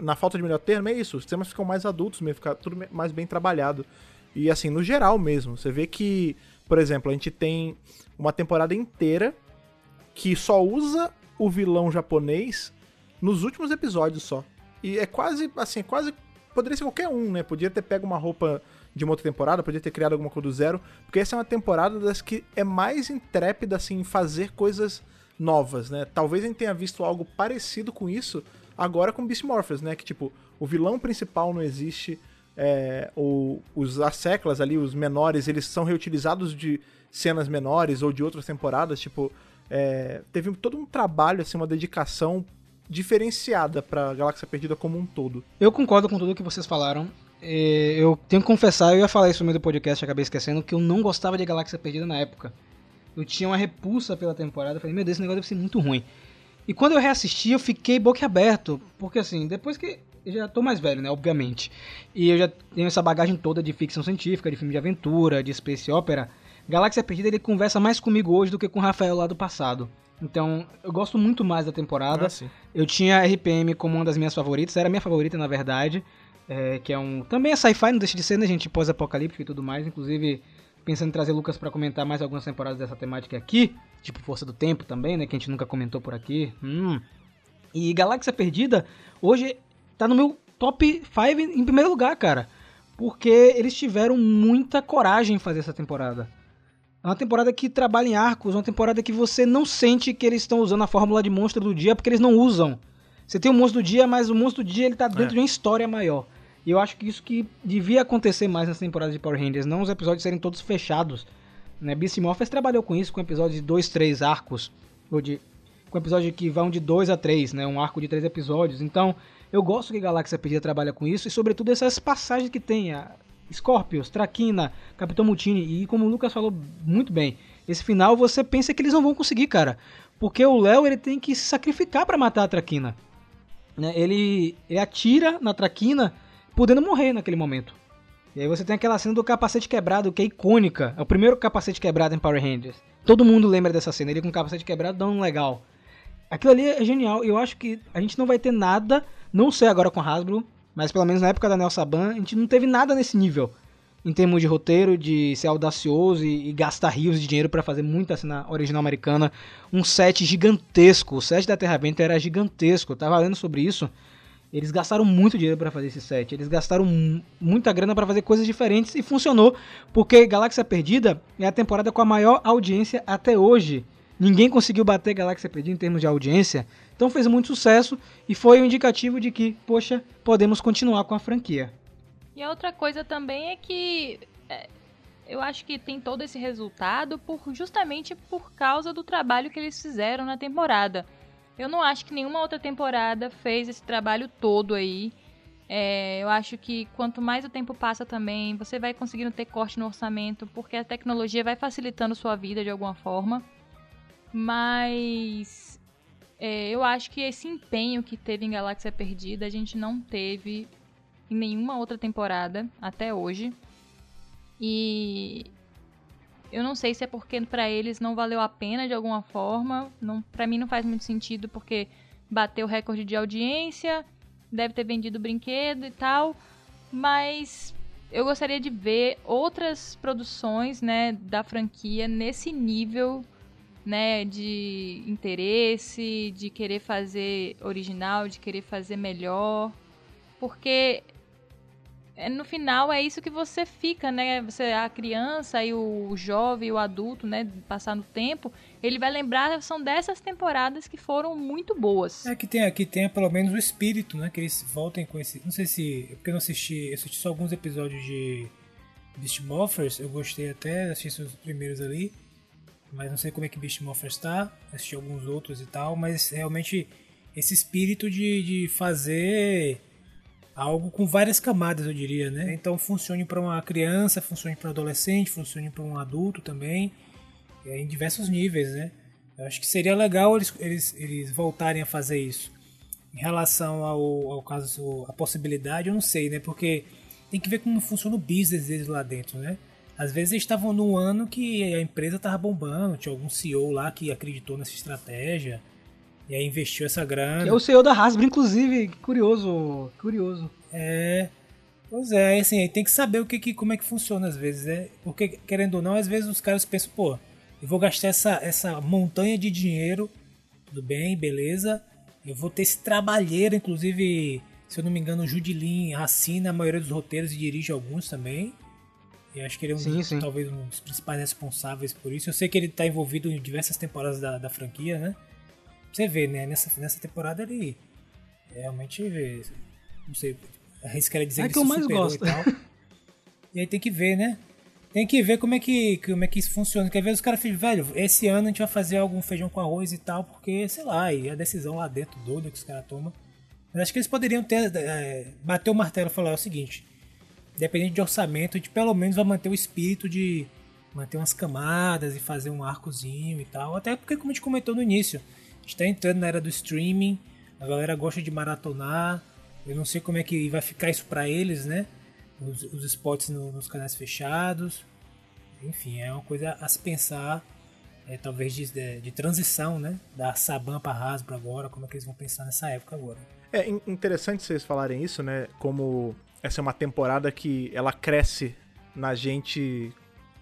na falta de melhor termo é isso, os temas ficam mais adultos mesmo, fica tudo mais bem trabalhado. E assim, no geral mesmo, você vê que, por exemplo, a gente tem uma temporada inteira que só usa o vilão japonês nos últimos episódios só. E é quase, assim, é quase. Poderia ser qualquer um, né? Podia ter pego uma roupa de uma outra temporada, podia ter criado alguma coisa do zero. Porque essa é uma temporada das que é mais intrépida, assim, em fazer coisas novas, né? Talvez a gente tenha visto algo parecido com isso agora com Beast Morphers, né? Que, tipo, o vilão principal não existe. É, o, os asseclas ali, os menores, eles são reutilizados de cenas menores ou de outras temporadas, tipo, é, teve todo um trabalho, assim, uma dedicação diferenciada pra Galáxia Perdida como um todo. Eu concordo com tudo que vocês falaram. É, Eu tenho que confessar, eu ia falar isso no meio do podcast, acabei esquecendo, que eu não gostava de Galáxia Perdida na época. Eu tinha uma repulsa pela temporada, eu falei, meu Deus, esse negócio deve ser muito ruim. E quando eu reassisti, eu fiquei boquiaberto, porque assim, depois que. Eu já tô mais velho, né, obviamente. E eu já tenho essa bagagem toda de ficção científica, de filme de aventura, de space opera. Galáxia Perdida, ele conversa mais comigo hoje do que com o Rafael lá do passado. Então, eu gosto muito mais da temporada. Ah. Eu tinha RPM como uma das minhas favoritas, era a minha favorita na verdade, é, que é um também é sci-fi, não deixa de ser, né, gente, pós-apocalíptico e tudo mais, inclusive pensando em trazer Lucas pra comentar mais algumas temporadas dessa temática aqui, tipo Força do Tempo também, né, que a gente nunca comentou por aqui. Hum. E Galáxia Perdida hoje tá no meu top 5 em primeiro lugar, cara, porque eles tiveram muita coragem em fazer essa temporada. É uma temporada que trabalha em arcos, uma temporada que você não sente que eles estão usando a fórmula de monstro do dia, porque eles não usam. Você tem o monstro do dia, mas o monstro do dia ele tá dentro É. de uma história maior. E eu acho que isso que devia acontecer mais nessa temporada de Power Rangers, não os episódios serem todos fechados. Né? Beast Morphers trabalhou com isso, com episódios de dois, três arcos, ou de com episódios que vão de dois a três, né? Um arco de três episódios. Então, eu gosto que Galáxia Perdida trabalha com isso e sobretudo essas passagens que tem, a Scorpius, Traquina, Capitão Mutini e como o Lucas falou muito bem, esse final você pensa que eles não vão conseguir, cara, porque o Léo ele tem que se sacrificar pra matar a Traquina. Né? Ele, ele atira na Traquina podendo morrer naquele momento. E aí você tem aquela cena do capacete quebrado, que é icônica. É o primeiro capacete quebrado em Power Rangers. Todo mundo lembra dessa cena, ele com o capacete quebrado dando um legal. Aquilo ali é genial. Eu acho que a gente não vai ter nada, não sei agora com Hasbro, mas pelo menos na época da Nel Saban, a gente não teve nada nesse nível. Em termos de roteiro, de ser audacioso e, e gastar rios de dinheiro pra fazer muita cena original americana. Um set gigantesco. O set da Terra Vento era gigantesco. Eu tava lendo sobre isso. Eles gastaram muito dinheiro pra fazer esse set. Eles gastaram mu- muita grana pra fazer coisas diferentes e funcionou, porque Galáxia Perdida é a temporada com a maior audiência até hoje. Ninguém conseguiu bater Galáxia Perdida em termos de audiência, então fez muito sucesso e foi um indicativo de que, poxa, podemos continuar com a franquia. E a outra coisa também é que é, eu acho que tem todo esse resultado por justamente por causa do trabalho que eles fizeram na temporada. Eu não acho que nenhuma outra temporada fez esse trabalho todo aí. É, eu acho que quanto mais o tempo passa também, você vai conseguindo ter corte no orçamento, porque a tecnologia vai facilitando sua vida de alguma forma. Mas é, eu acho que esse empenho que teve em Galáxia Perdida a gente não teve em nenhuma outra temporada até hoje. E eu não sei se é porque pra eles não valeu a pena de alguma forma. Não, para mim não faz muito sentido porque bateu o recorde de audiência, deve ter vendido brinquedo e tal, mas eu gostaria de ver outras produções, né, da franquia nesse nível, né, de interesse, de querer fazer original, de querer fazer melhor, porque no final é isso que você fica, né? Você a criança e o jovem, o adulto, né, passar no tempo, ele vai lembrar são dessas temporadas que foram muito boas. É que tem que tenha pelo menos o espírito, né? Que eles voltem com esse. Não sei se. é Porque eu não assisti. Eu assisti só alguns episódios de Beast Morphers. Eu gostei até, assisti os primeiros ali. Mas não sei como é que Beast Morphers tá. Assisti alguns outros e tal. Mas realmente esse espírito de, de fazer algo com várias camadas, eu diria, né? Então funcione para uma criança, funcione para um adolescente, funcione para um adulto também, é, em diversos níveis, né? Eu acho que seria legal eles, eles, eles voltarem a fazer isso. Em relação ao, ao caso, a possibilidade, eu não sei, né? Porque tem que ver como funciona o business deles lá dentro, né? Às vezes eles estavam num ano que a empresa estava bombando, tinha algum CEO lá que acreditou nessa estratégia e aí investiu essa grana. Que é o CEO da Hasbro, inclusive, curioso, curioso. É. Pois é, aí assim, aí tem que saber o que, que, como é que funciona às vezes, né? Porque, querendo ou não, às vezes os caras pensam, pô, eu vou gastar essa, essa montanha de dinheiro, tudo bem, beleza. Eu vou ter esse trabalheiro, inclusive, se eu não me engano, o Judilin assina a maioria dos roteiros e dirige alguns também. E acho que ele é um Sim, dos- sim. talvez um dos principais responsáveis por isso. Eu sei que ele tá envolvido em diversas temporadas da, da franquia, né? Você vê, né? Nessa, nessa temporada ele realmente. Não sei, arriscaria dizer É que que eu mais gosto. E, tal. e aí tem que ver, né? Tem que ver como é que, como é que isso funciona. Quer ver os caras falam, velho, esse ano a gente vai fazer algum feijão com arroz e tal, porque, sei lá, e a decisão lá dentro doida que os caras tomam. Mas acho que eles poderiam ter, é, bater o martelo e falar é o seguinte, independente de orçamento, a gente pelo menos vai manter o espírito de manter umas camadas e fazer um arcozinho e tal. Até porque, como a gente comentou no início, a gente tá entrando na era do streaming, a galera gosta de maratonar. Eu não sei como é que vai ficar isso pra eles, né? Os, os spots no- nos canais fechados. Enfim, é uma coisa a se pensar, é, talvez de, de, de transição, né? Da Saban pra Hasbro agora, como é que eles vão pensar nessa época agora. É in- interessante vocês falarem isso, né? Como essa é uma temporada que ela cresce na gente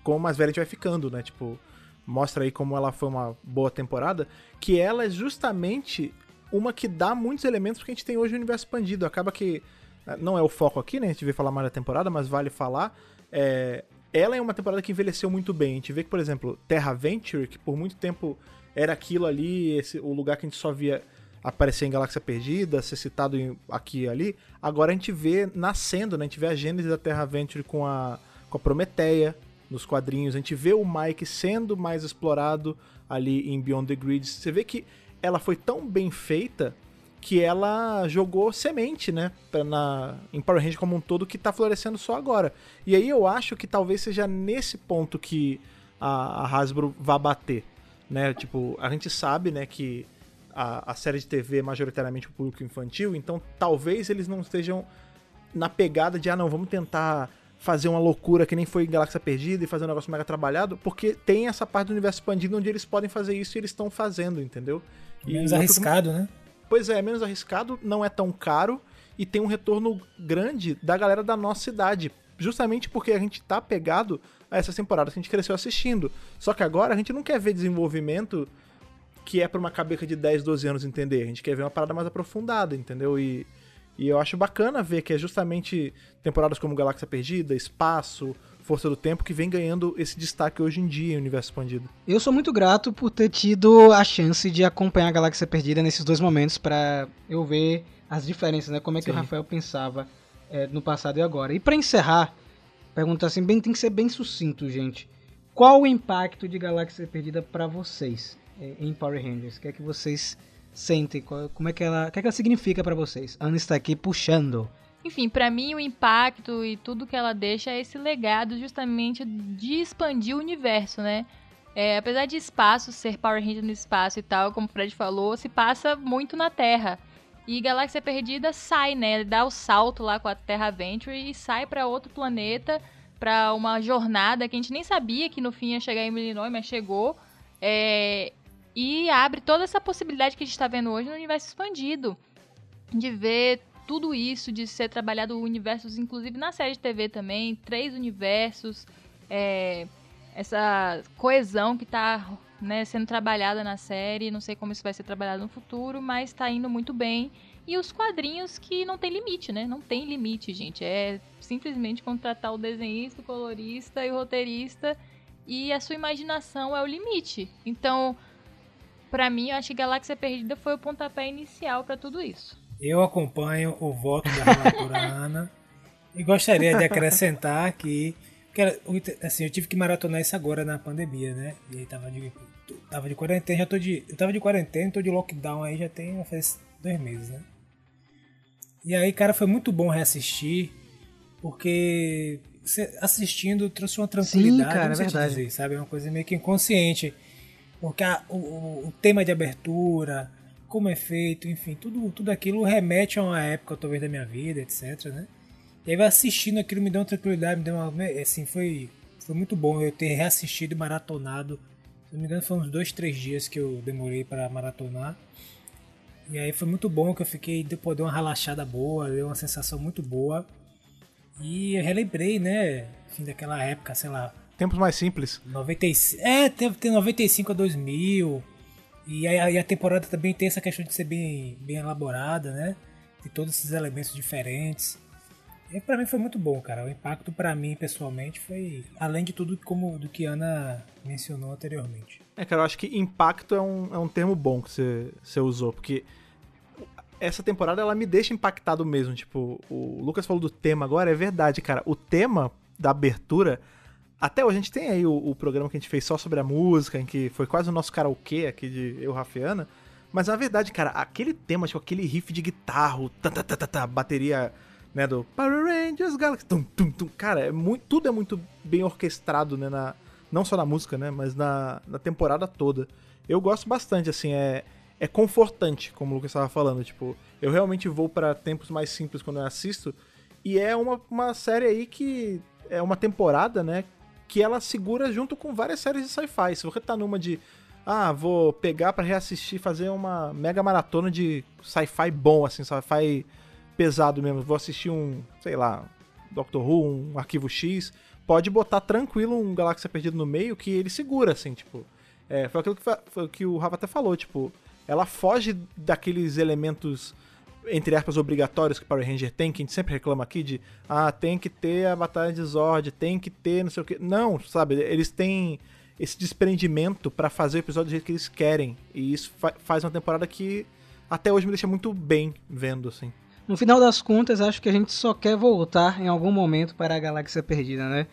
como mais velha a gente vai ficando, né? Tipo, mostra aí como ela foi uma boa temporada, que ela é justamente uma que dá muitos elementos que a gente tem hoje no universo expandido. Acaba que eh, não é o foco aqui, né? A gente veio falar mais da temporada, mas vale falar. É, ela é uma temporada que envelheceu muito bem. A gente vê que, por exemplo, Terra Venture, que por muito tempo era aquilo ali, esse, o lugar que a gente só via aparecer em Galáxia Perdida, ser citado em- aqui e ali, agora a gente vê nascendo, né? A gente vê a gênese da Terra Venture com a, com a Prometeia nos quadrinhos, a gente vê o Mike sendo mais explorado ali em Beyond the Grid. Você vê que ela foi tão bem feita que ela jogou semente, né, na, em Power Rangers como um todo, que tá florescendo só agora. E aí eu acho que talvez seja nesse ponto que a, a Hasbro vai bater, né, tipo, a gente sabe, né, que a, a série de TV é majoritariamente o público infantil, então talvez eles não estejam na pegada de, ah não, vamos tentar fazer uma loucura que nem foi em Galáxia Perdida e fazer um negócio mega trabalhado, porque tem essa parte do universo expandido onde eles podem fazer isso e eles estão fazendo, entendeu? E Menos outro- arriscado, né? Pois é, é menos arriscado, não é tão caro e tem um retorno grande da galera da nossa idade. Justamente porque a gente tá pegado a essas temporadas que a gente cresceu assistindo. Só que agora a gente não quer ver desenvolvimento que é pra uma cabeça de 10, 12 anos entender. A gente quer ver uma parada mais aprofundada, entendeu? E, e eu acho bacana ver que é justamente temporadas como Galáxia Perdida, Espaço, Força do Tempo que vem ganhando esse destaque hoje em dia em Universo Expandido. Eu sou muito grato por ter tido a chance de acompanhar a Galáxia Perdida nesses dois momentos pra eu ver as diferenças, né? Como é que o Sim. Rafael pensava é, no passado e agora. E pra encerrar, pergunta assim, bem, tem que ser bem sucinto, gente. Qual o impacto de Galáxia Perdida pra vocês é, em Power Rangers? O que é que vocês sentem? Como é que ela, o que é que ela significa pra vocês? Ana está aqui puxando. Enfim, pra mim o impacto e tudo que ela deixa é esse legado justamente de expandir o universo, né? É, apesar de espaço ser Power Ranger no espaço e tal, como o Fred falou, se passa muito na Terra. E Galáxia Perdida sai, né? Ele dá o salto lá com a Terra Venture e sai pra outro planeta, pra uma jornada que a gente nem sabia que no fim ia chegar em Illinois, mas chegou. É, e abre toda essa possibilidade que a gente tá vendo hoje no universo expandido. De ver tudo isso, de ser trabalhado universos, inclusive na série de TV também, três universos, é, essa coesão que tá né, sendo trabalhada na série, não sei como isso vai ser trabalhado no futuro, mas tá indo muito bem. E os quadrinhos que não tem limite, né? Não tem limite, gente. É simplesmente contratar o desenhista, o colorista e o roteirista e a sua imaginação é o limite. Então, pra mim, eu acho que Galáxia Perdida foi o pontapé inicial pra tudo isso. Eu acompanho o voto da relatora Ana e gostaria de acrescentar que, assim, eu tive que maratonar isso agora na pandemia, né? E aí tava de, tava de quarentena, já tô de, eu tava de quarentena, tô de lockdown aí já tem faz dois meses, né? E aí, cara, foi muito bom reassistir, porque assistindo trouxe uma tranquilidade, cara, não sei é te verdade. dizer, sabe? É uma coisa meio que inconsciente. Porque a- o, o- tema de abertura, como é feito, enfim, tudo, tudo aquilo remete a uma época, talvez, da minha vida, etc, né? E aí, assistindo aquilo me deu uma tranquilidade, me deu uma. Assim, foi, foi muito bom eu ter reassistido maratonado. Se não me engano, foi uns dois, três dias que eu demorei para maratonar. E aí foi muito bom que eu fiquei, depois deu uma relaxada boa, deu uma sensação muito boa. E eu relembrei, né? Enfim, daquela época, sei lá, Tempos mais simples. 95. É, teve tem 95 a 2000. E aí, aí a temporada também tem essa questão de ser bem, bem elaborada, né? De todos esses elementos diferentes. E pra mim foi muito bom, cara. O impacto pra mim, pessoalmente, foi além de tudo como do que a Ana mencionou anteriormente. É, cara, eu acho que impacto é um, é um termo bom que você, você usou, porque essa temporada ela me deixa impactado mesmo. Tipo, o Lucas falou do tema agora, é verdade, cara. O tema da abertura, até hoje a gente tem aí o, o programa que a gente fez só sobre a música, em que foi quase o nosso karaokê aqui de eu, Rafiana. Mas na verdade, cara, aquele tema, tipo, aquele riff de guitarra, tá, tá, tá, tá, tá, bateria, né, do Power Rangers Galaxy, tum, tum, tum. Cara, é muito, tudo é muito bem orquestrado, né, na, não só na música, né, mas na, na temporada toda. Eu gosto bastante, assim, é, é confortante, como o Lucas estava falando, tipo, eu realmente vou para tempos mais simples quando eu assisto, e é uma, uma série aí que é uma temporada, né, que ela segura junto com várias séries de sci-fi. Se você tá numa de, ah, vou pegar pra reassistir, fazer uma mega maratona de sci-fi bom, assim, sci-fi pesado mesmo, vou assistir um, sei lá, Doctor Who, um Arquivo X, pode botar tranquilo um Galáxia Perdida no meio que ele segura, assim, tipo. É, foi aquilo que, foi que o Rafa até falou, tipo, ela foge daqueles elementos, entre aspas, obrigatórios que Power Ranger tem, que a gente sempre reclama aqui de, ah, tem que ter a Batalha de Zord, tem que ter não sei o que. Não, sabe, eles têm esse desprendimento pra fazer o episódio do jeito que eles querem. E isso fa- faz uma temporada que até hoje me deixa muito bem vendo, assim. No final das contas, acho que a gente só quer voltar em algum momento para a Galáxia Perdida, né?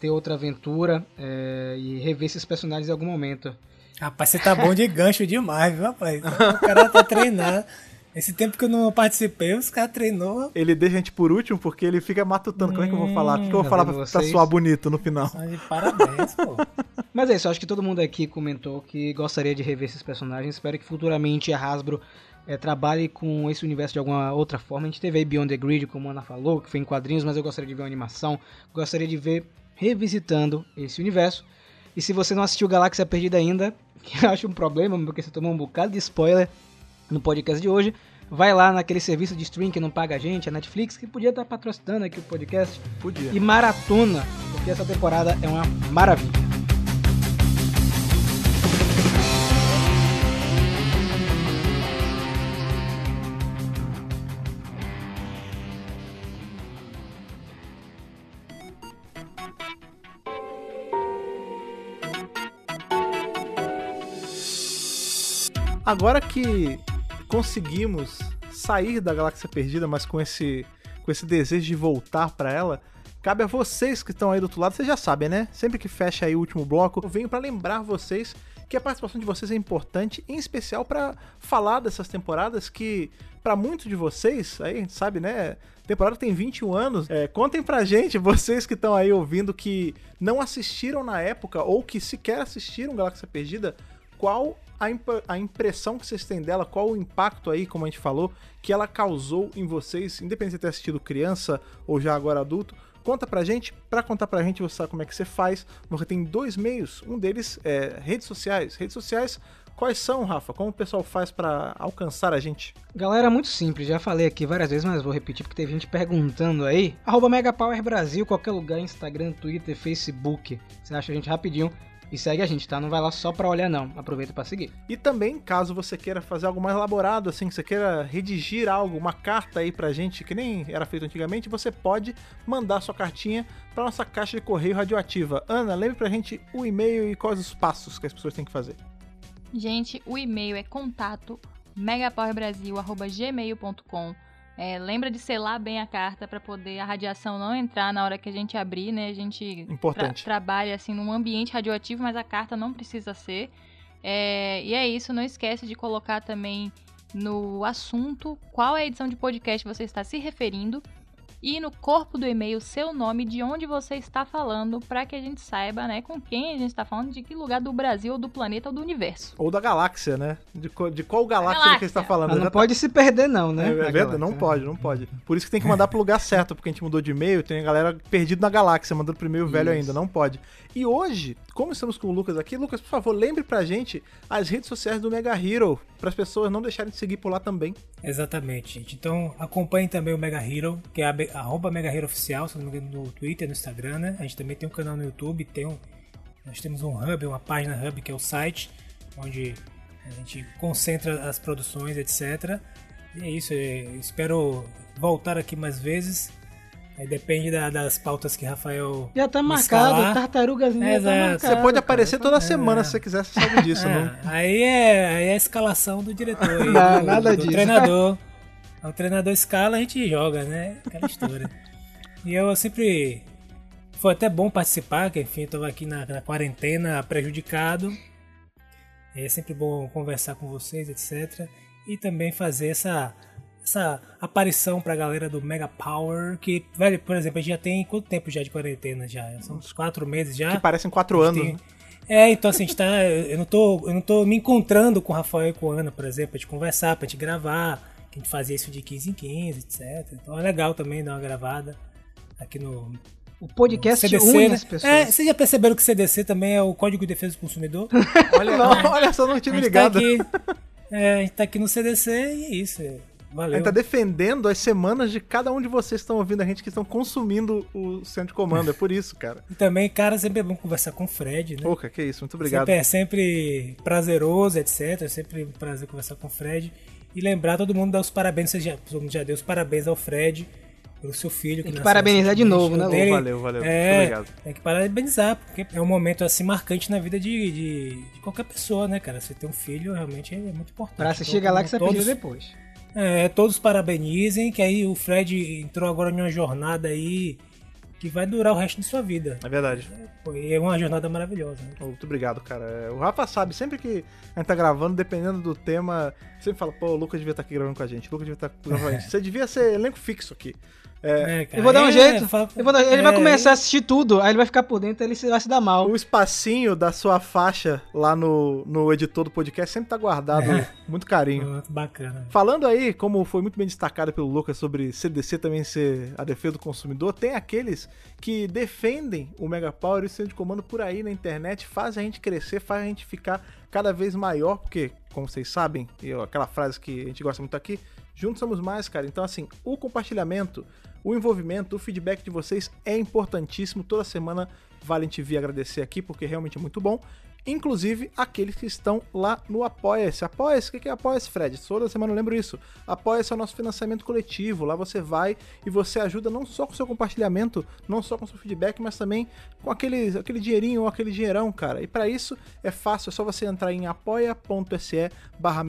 Ter outra aventura é, e rever esses personagens em algum momento. Rapaz, você tá bom de gancho demais, viu, rapaz? O cara tá treinando. Esse tempo que eu não participei, os caras treinou. Ele deixa a gente por último porque ele fica matutando. Como é que eu vou falar? O que, eu vou Tá falar pra, pra vocês? soar bonito no final? Parabéns, pô. Mas é isso, acho que todo mundo aqui comentou que gostaria de rever esses personagens. Espero que futuramente a Hasbro eh, trabalhe com esse universo de alguma outra forma. A gente teve aí Beyond the Grid, como a Ana falou, que foi em quadrinhos, mas eu gostaria de ver uma animação. Gostaria de ver revisitando esse universo. E se você não assistiu Galáxia Perdida ainda, que eu acho um problema, porque você tomou um bocado de spoiler no podcast de hoje, vai lá naquele serviço de stream que não paga a gente, a Netflix, que podia estar patrocinando aqui o podcast Podia. e maratona, porque essa temporada é uma maravilha. Agora que conseguimos sair da Galáxia Perdida, mas com esse, com esse desejo de voltar pra ela, cabe a vocês que estão aí do outro lado, vocês já sabem, né? Sempre que fecha aí o último bloco, eu venho pra lembrar vocês que a participação de vocês é importante, em especial pra falar dessas temporadas que, pra muitos de vocês, aí a gente sabe, né? Temporada tem 21 anos. É, contem pra gente, vocês que estão aí ouvindo, que não assistiram na época ou que sequer assistiram Galáxia Perdida, qual a, imp- a impressão que vocês têm dela, qual o impacto aí, como a gente falou, que ela causou em vocês, independente de ter assistido criança ou já agora adulto. Conta pra gente, pra contar pra gente, você sabe como é que você faz. Você tem dois meios, um deles é redes sociais. Redes sociais, quais são, Rafa? Como o pessoal faz pra alcançar a gente? Galera, muito simples, já falei aqui várias vezes, mas vou repetir porque teve gente perguntando aí. Arroba Megapower Brasil, qualquer lugar, Instagram, Twitter, Facebook. Você acha a gente rapidinho e segue a gente, tá? Não vai lá só pra olhar não, aproveita pra seguir. E também, caso você queira fazer algo mais elaborado, assim, que você queira redigir algo, uma carta aí pra gente, que nem era feito antigamente, você pode mandar sua cartinha pra nossa caixa de correio radioativa. Ana, lembre pra gente o e-mail e quais os passos que as pessoas têm que fazer. Gente, o e-mail é contato megapowerbrasil.gmail.com é, Lembra de selar bem a carta para poder a radiação não entrar na hora que a gente abrir, né? A gente Importante. tra- trabalha assim num ambiente radioativo, mas a carta não precisa ser. É, e é isso, não esquece de colocar também no assunto qual é a edição de podcast você está se referindo e no corpo do e-mail seu nome, de onde você está falando, para que a gente saiba, né, com quem a gente está falando, de que lugar do Brasil, ou do planeta ou do universo. Ou da galáxia, né? De, co- de qual galáxia, Galáxia. que você está falando. Mas não Já tá- pode se perder não, É, né? é na verdade, não pode, não pode. Por isso que tem que mandar pro lugar certo, porque a gente mudou de e-mail, tem a galera perdida na galáxia, mandando pro e-mail velho ainda, não pode. E hoje, como estamos com o Lucas aqui, Lucas, por favor, lembre pra gente as redes sociais do Mega Hero, para as pessoas não deixarem de seguir por lá também. Exatamente, gente. Então acompanhem também o Mega Hero, que é arroba Mega Hero Oficial, se não me engano, no Twitter, no Instagram, né? A gente também tem um canal no YouTube, tem um, nós temos um hub, uma página hub que é o site, onde a gente concentra as produções, etc. E é isso, espero voltar aqui mais vezes. Aí depende da- das pautas que Rafael. Já tá marcado, escalar. tartarugas ninja tá marcado, Você pode cara. aparecer toda semana se você quiser, você sabe disso, É, não? aí, é, aí é a escalação do diretor. aí, Não, do, nada do disso. treinador. O treinador escala, a gente joga, né? Aquela história. e eu sempre. Foi até bom participar, que enfim, eu tava aqui na, na quarentena prejudicado. É sempre bom conversar com vocês, etc. E também fazer essa, essa aparição pra galera do Mega Power. Que, velho, por exemplo, a gente já tem quanto tempo já de quarentena? já? São uns quatro meses já. Que parecem quatro anos. Tem- né? É, então assim, a gente tá. Eu não tô, eu não tô me encontrando com o Rafael e com a Ana, por exemplo, pra gente conversar, pra gente gravar. Que a gente fazia isso de 15 em 15, etc. Então é legal também dar uma gravada aqui no. O podcast CDC, une né? as pessoas. É, vocês já perceberam que o CDC também é o Código de Defesa do Consumidor? Olha, não, olha só, não A tinha me gente tá ligado. aqui. É, a gente tá aqui no CDC e é isso. É. A Valeu. gente tá defendendo as semanas de cada um de vocês que estão ouvindo a gente, que estão consumindo o centro de comando. É por isso, cara. E também, cara, sempre é bom conversar com o Fred, né? Pouca, que isso, muito obrigado. Sempre, é sempre prazeroso, etc. É sempre um prazer conversar com o Fred. E lembrar todo mundo dar os parabéns. Você já, todo mundo já deu os parabéns ao Fred pelo seu filho. Tem que parabenizar de novo, né, Lu? dele- Valeu, valeu. Muito É, obrigado. tem que parabenizar, porque é um momento assim marcante na vida de, de, de qualquer pessoa, né, cara? Você ter um filho realmente é muito importante. Pra assistir Então, Galáxia todos, Perdida depois. É, todos parabenizem, que aí o Fred entrou agora em uma jornada aí que vai durar o resto de sua vida. É verdade. Foi é uma jornada maravilhosa. Né? Muito obrigado, cara. O Rafa sabe, sempre que a gente tá gravando, dependendo do tema, sempre fala, pô, o Lucas devia estar aqui gravando com a gente. O Lucas devia estar gravando com a gente. Você devia ser elenco fixo aqui. É, É, cara, Eu vou dar um é, jeito. Eu dar- Ele vai é, começar a assistir tudo, aí ele vai ficar por dentro, ele se- vai se dar mal. o espacinho da sua faixa lá no, no editor do podcast sempre tá guardado É. muito carinho. Muito bacana. Falando aí, como foi muito bem destacado pelo Lucas sobre CDC também ser a defesa do consumidor, tem aqueles que defendem o Mega Power e o centro de comando por aí na internet, faz a gente crescer, faz a gente ficar cada vez maior, porque, como vocês sabem, e aquela frase que a gente gosta muito aqui, juntos somos mais, cara. Então, assim, o compartilhamento, o envolvimento, o feedback de vocês é importantíssimo. Toda semana vale a gente vir agradecer aqui, porque realmente é muito bom. Inclusive aqueles que estão lá no Apoia-se. Apoia-se, o que é Apoia-se, Fred? Toda semana eu lembro isso. Apoia-se é o nosso financiamento coletivo. Lá você vai e você ajuda não só com seu compartilhamento, não só com seu feedback, mas também com aquele, aquele dinheirinho ou aquele dinheirão, cara. E para isso é fácil, é só você entrar em apoia.se barra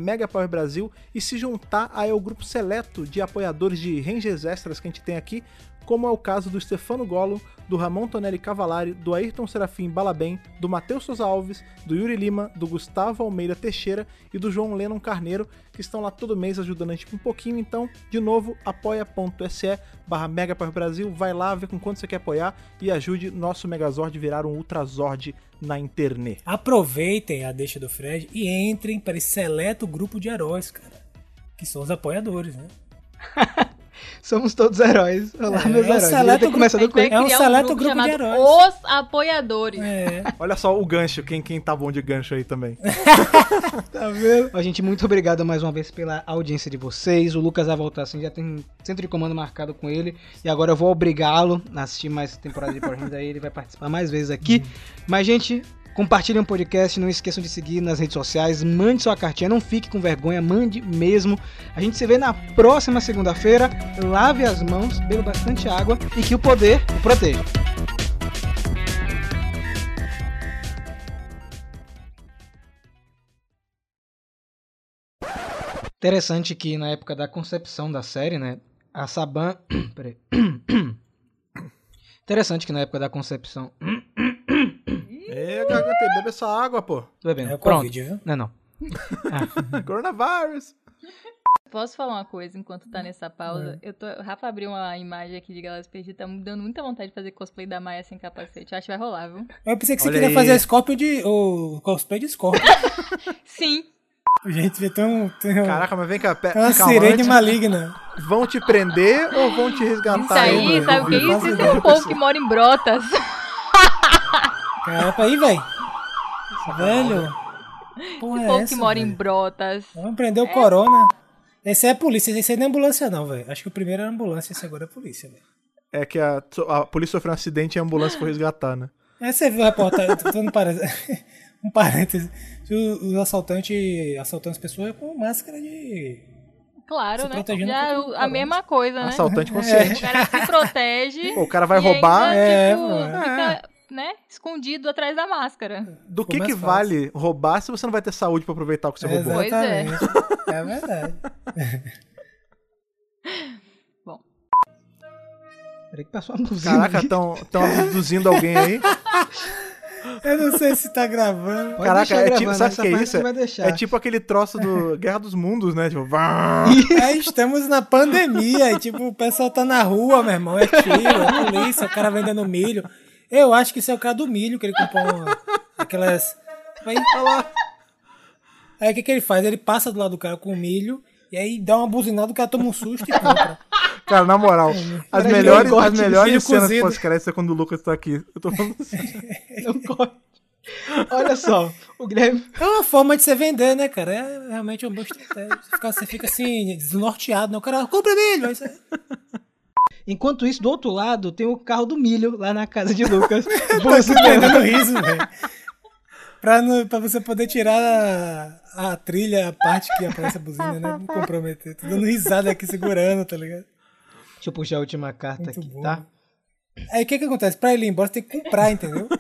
Brasil e se juntar ao grupo seleto de apoiadores de Rangers Extras que a gente tem aqui, como é o caso do Stefano Golo, do Ramon Tonelli Cavalari, do Ayrton Serafim Balabem, do Matheus Souza Alves, do Yuri Lima, do Gustavo Almeida Teixeira e do João Lennon Carneiro, que estão lá todo mês ajudando a gente um pouquinho. Então, de novo, apoia.se barra Brasil, vai lá, vê com quanto você quer apoiar e ajude nosso Megazord virar um Ultrazord na internet. Aproveitem a deixa do Fred e entrem para esse seleto grupo de heróis, cara. Que são os apoiadores, né? Somos todos heróis. Olá, É, meus é o heróis. seleto Devia ter grupo- começado A gente vai É um seleto grupo, grupo de heróis. Os Apoiadores. É. Olha só o gancho, quem, quem tá bom de gancho aí também. Tá vendo? Ó, gente, muito obrigado mais uma vez pela audiência de vocês. O Lucas vai voltar assim, já tem centro de comando marcado com ele. E agora eu vou obrigá-lo a assistir mais temporada de Power Rangers. Aí ele vai participar mais vezes aqui. Mas, gente, compartilhem o podcast. Não esqueçam de seguir nas redes sociais. Mande sua cartinha. Não fique com vergonha. Mande mesmo. A gente se vê na próxima segunda-feira. Lave as mãos, beba bastante água e que o poder o proteja. Interessante que na época da concepção da série, né, a Saban. Interessante que na época da concepção, Ê, gargantei, bebe essa água, pô. tô bebendo. É o Pronto. Covid, viu? Não, é não. Coronavirus. Posso falar uma coisa enquanto tá nessa pausa? Eu tô, o Rafa abriu uma imagem aqui de Galas Perdidas, tá me dando muita vontade de fazer cosplay da Maia sem capacete. Eu acho que vai rolar, viu? Eu pensei que você Olha queria aí. fazer Scorpion de. o cosplay de Scorpion. Sim. Gente, vê tão. tão Caraca, mas vem cá, pe- é uma calma, sirene antes- maligna. Vão te prender ou vão te resgatar? Isso aí, ainda? sabe o que é isso? Isso é um povo que mora em brotas. Caraca, aí, velho. Velho. Porra, Esse é povo essa, que mora em velho? brotas. Vamos prender o Corona. Esse é a polícia, esse aí não é ambulância, não, velho. Acho que o primeiro era ambulância, esse agora é polícia, velho. É que a, a polícia sofreu um acidente e a ambulância foi resgatar, né? É, você viu a reportagem, tô dando um parênteses. Os assaltantes assaltando as pessoas com máscara de. Claro, Se né? protegendo Já o a corona. mesma coisa, né? Assaltante O consciente. cara se protege. O cara vai e roubar. ainda, É, tipo, pô. fica, né, escondido atrás da máscara. Do que que vale roubar se você não vai ter saúde pra aproveitar o que você roubou? Pois é. Exatamente. É verdade. Bom, Peraí que passou a buzina. Caraca, estão abduzindo alguém aí. Eu não sei se tá gravando. Pode Caraca, é tipo, gravando, sabe o que é isso? É tipo aquele troço do Guerra dos Mundos, né? Tipo, vá. É, estamos na pandemia e, tipo, o pessoal tá na rua, meu irmão. É tiro, é polícia, o cara vendendo milho. Eu acho que isso é o cara do milho, que ele comprou uma- aquelas. Aí, lá. Aí o que, que ele faz? Ele passa do lado do cara com o milho e aí dá uma buzinada, o cara toma um susto e compra. Cara, na moral, as melhores, um as corte de melhores cenas podcast é quando o Lucas tá aqui. Eu tô falando assim. Olha só, o Guilherme. É uma forma de você vender, né, cara? É realmente uma boa estratégia. Você fica, você fica assim, desnorteado, né? O cara compra milho. Aí você... Enquanto isso, do outro lado, tem o carro do milho lá na casa de Lucas. Tô buzinando. perdendo riso, velho. Pra, não- pra você poder tirar a, a trilha, a parte que aparece a buzina, né? Não comprometer. Tô dando risada aqui segurando, tá ligado? Deixa eu puxar a última carta Muito aqui, bom. tá? Aí o que que acontece? Pra ele ir embora, você tem que comprar, entendeu?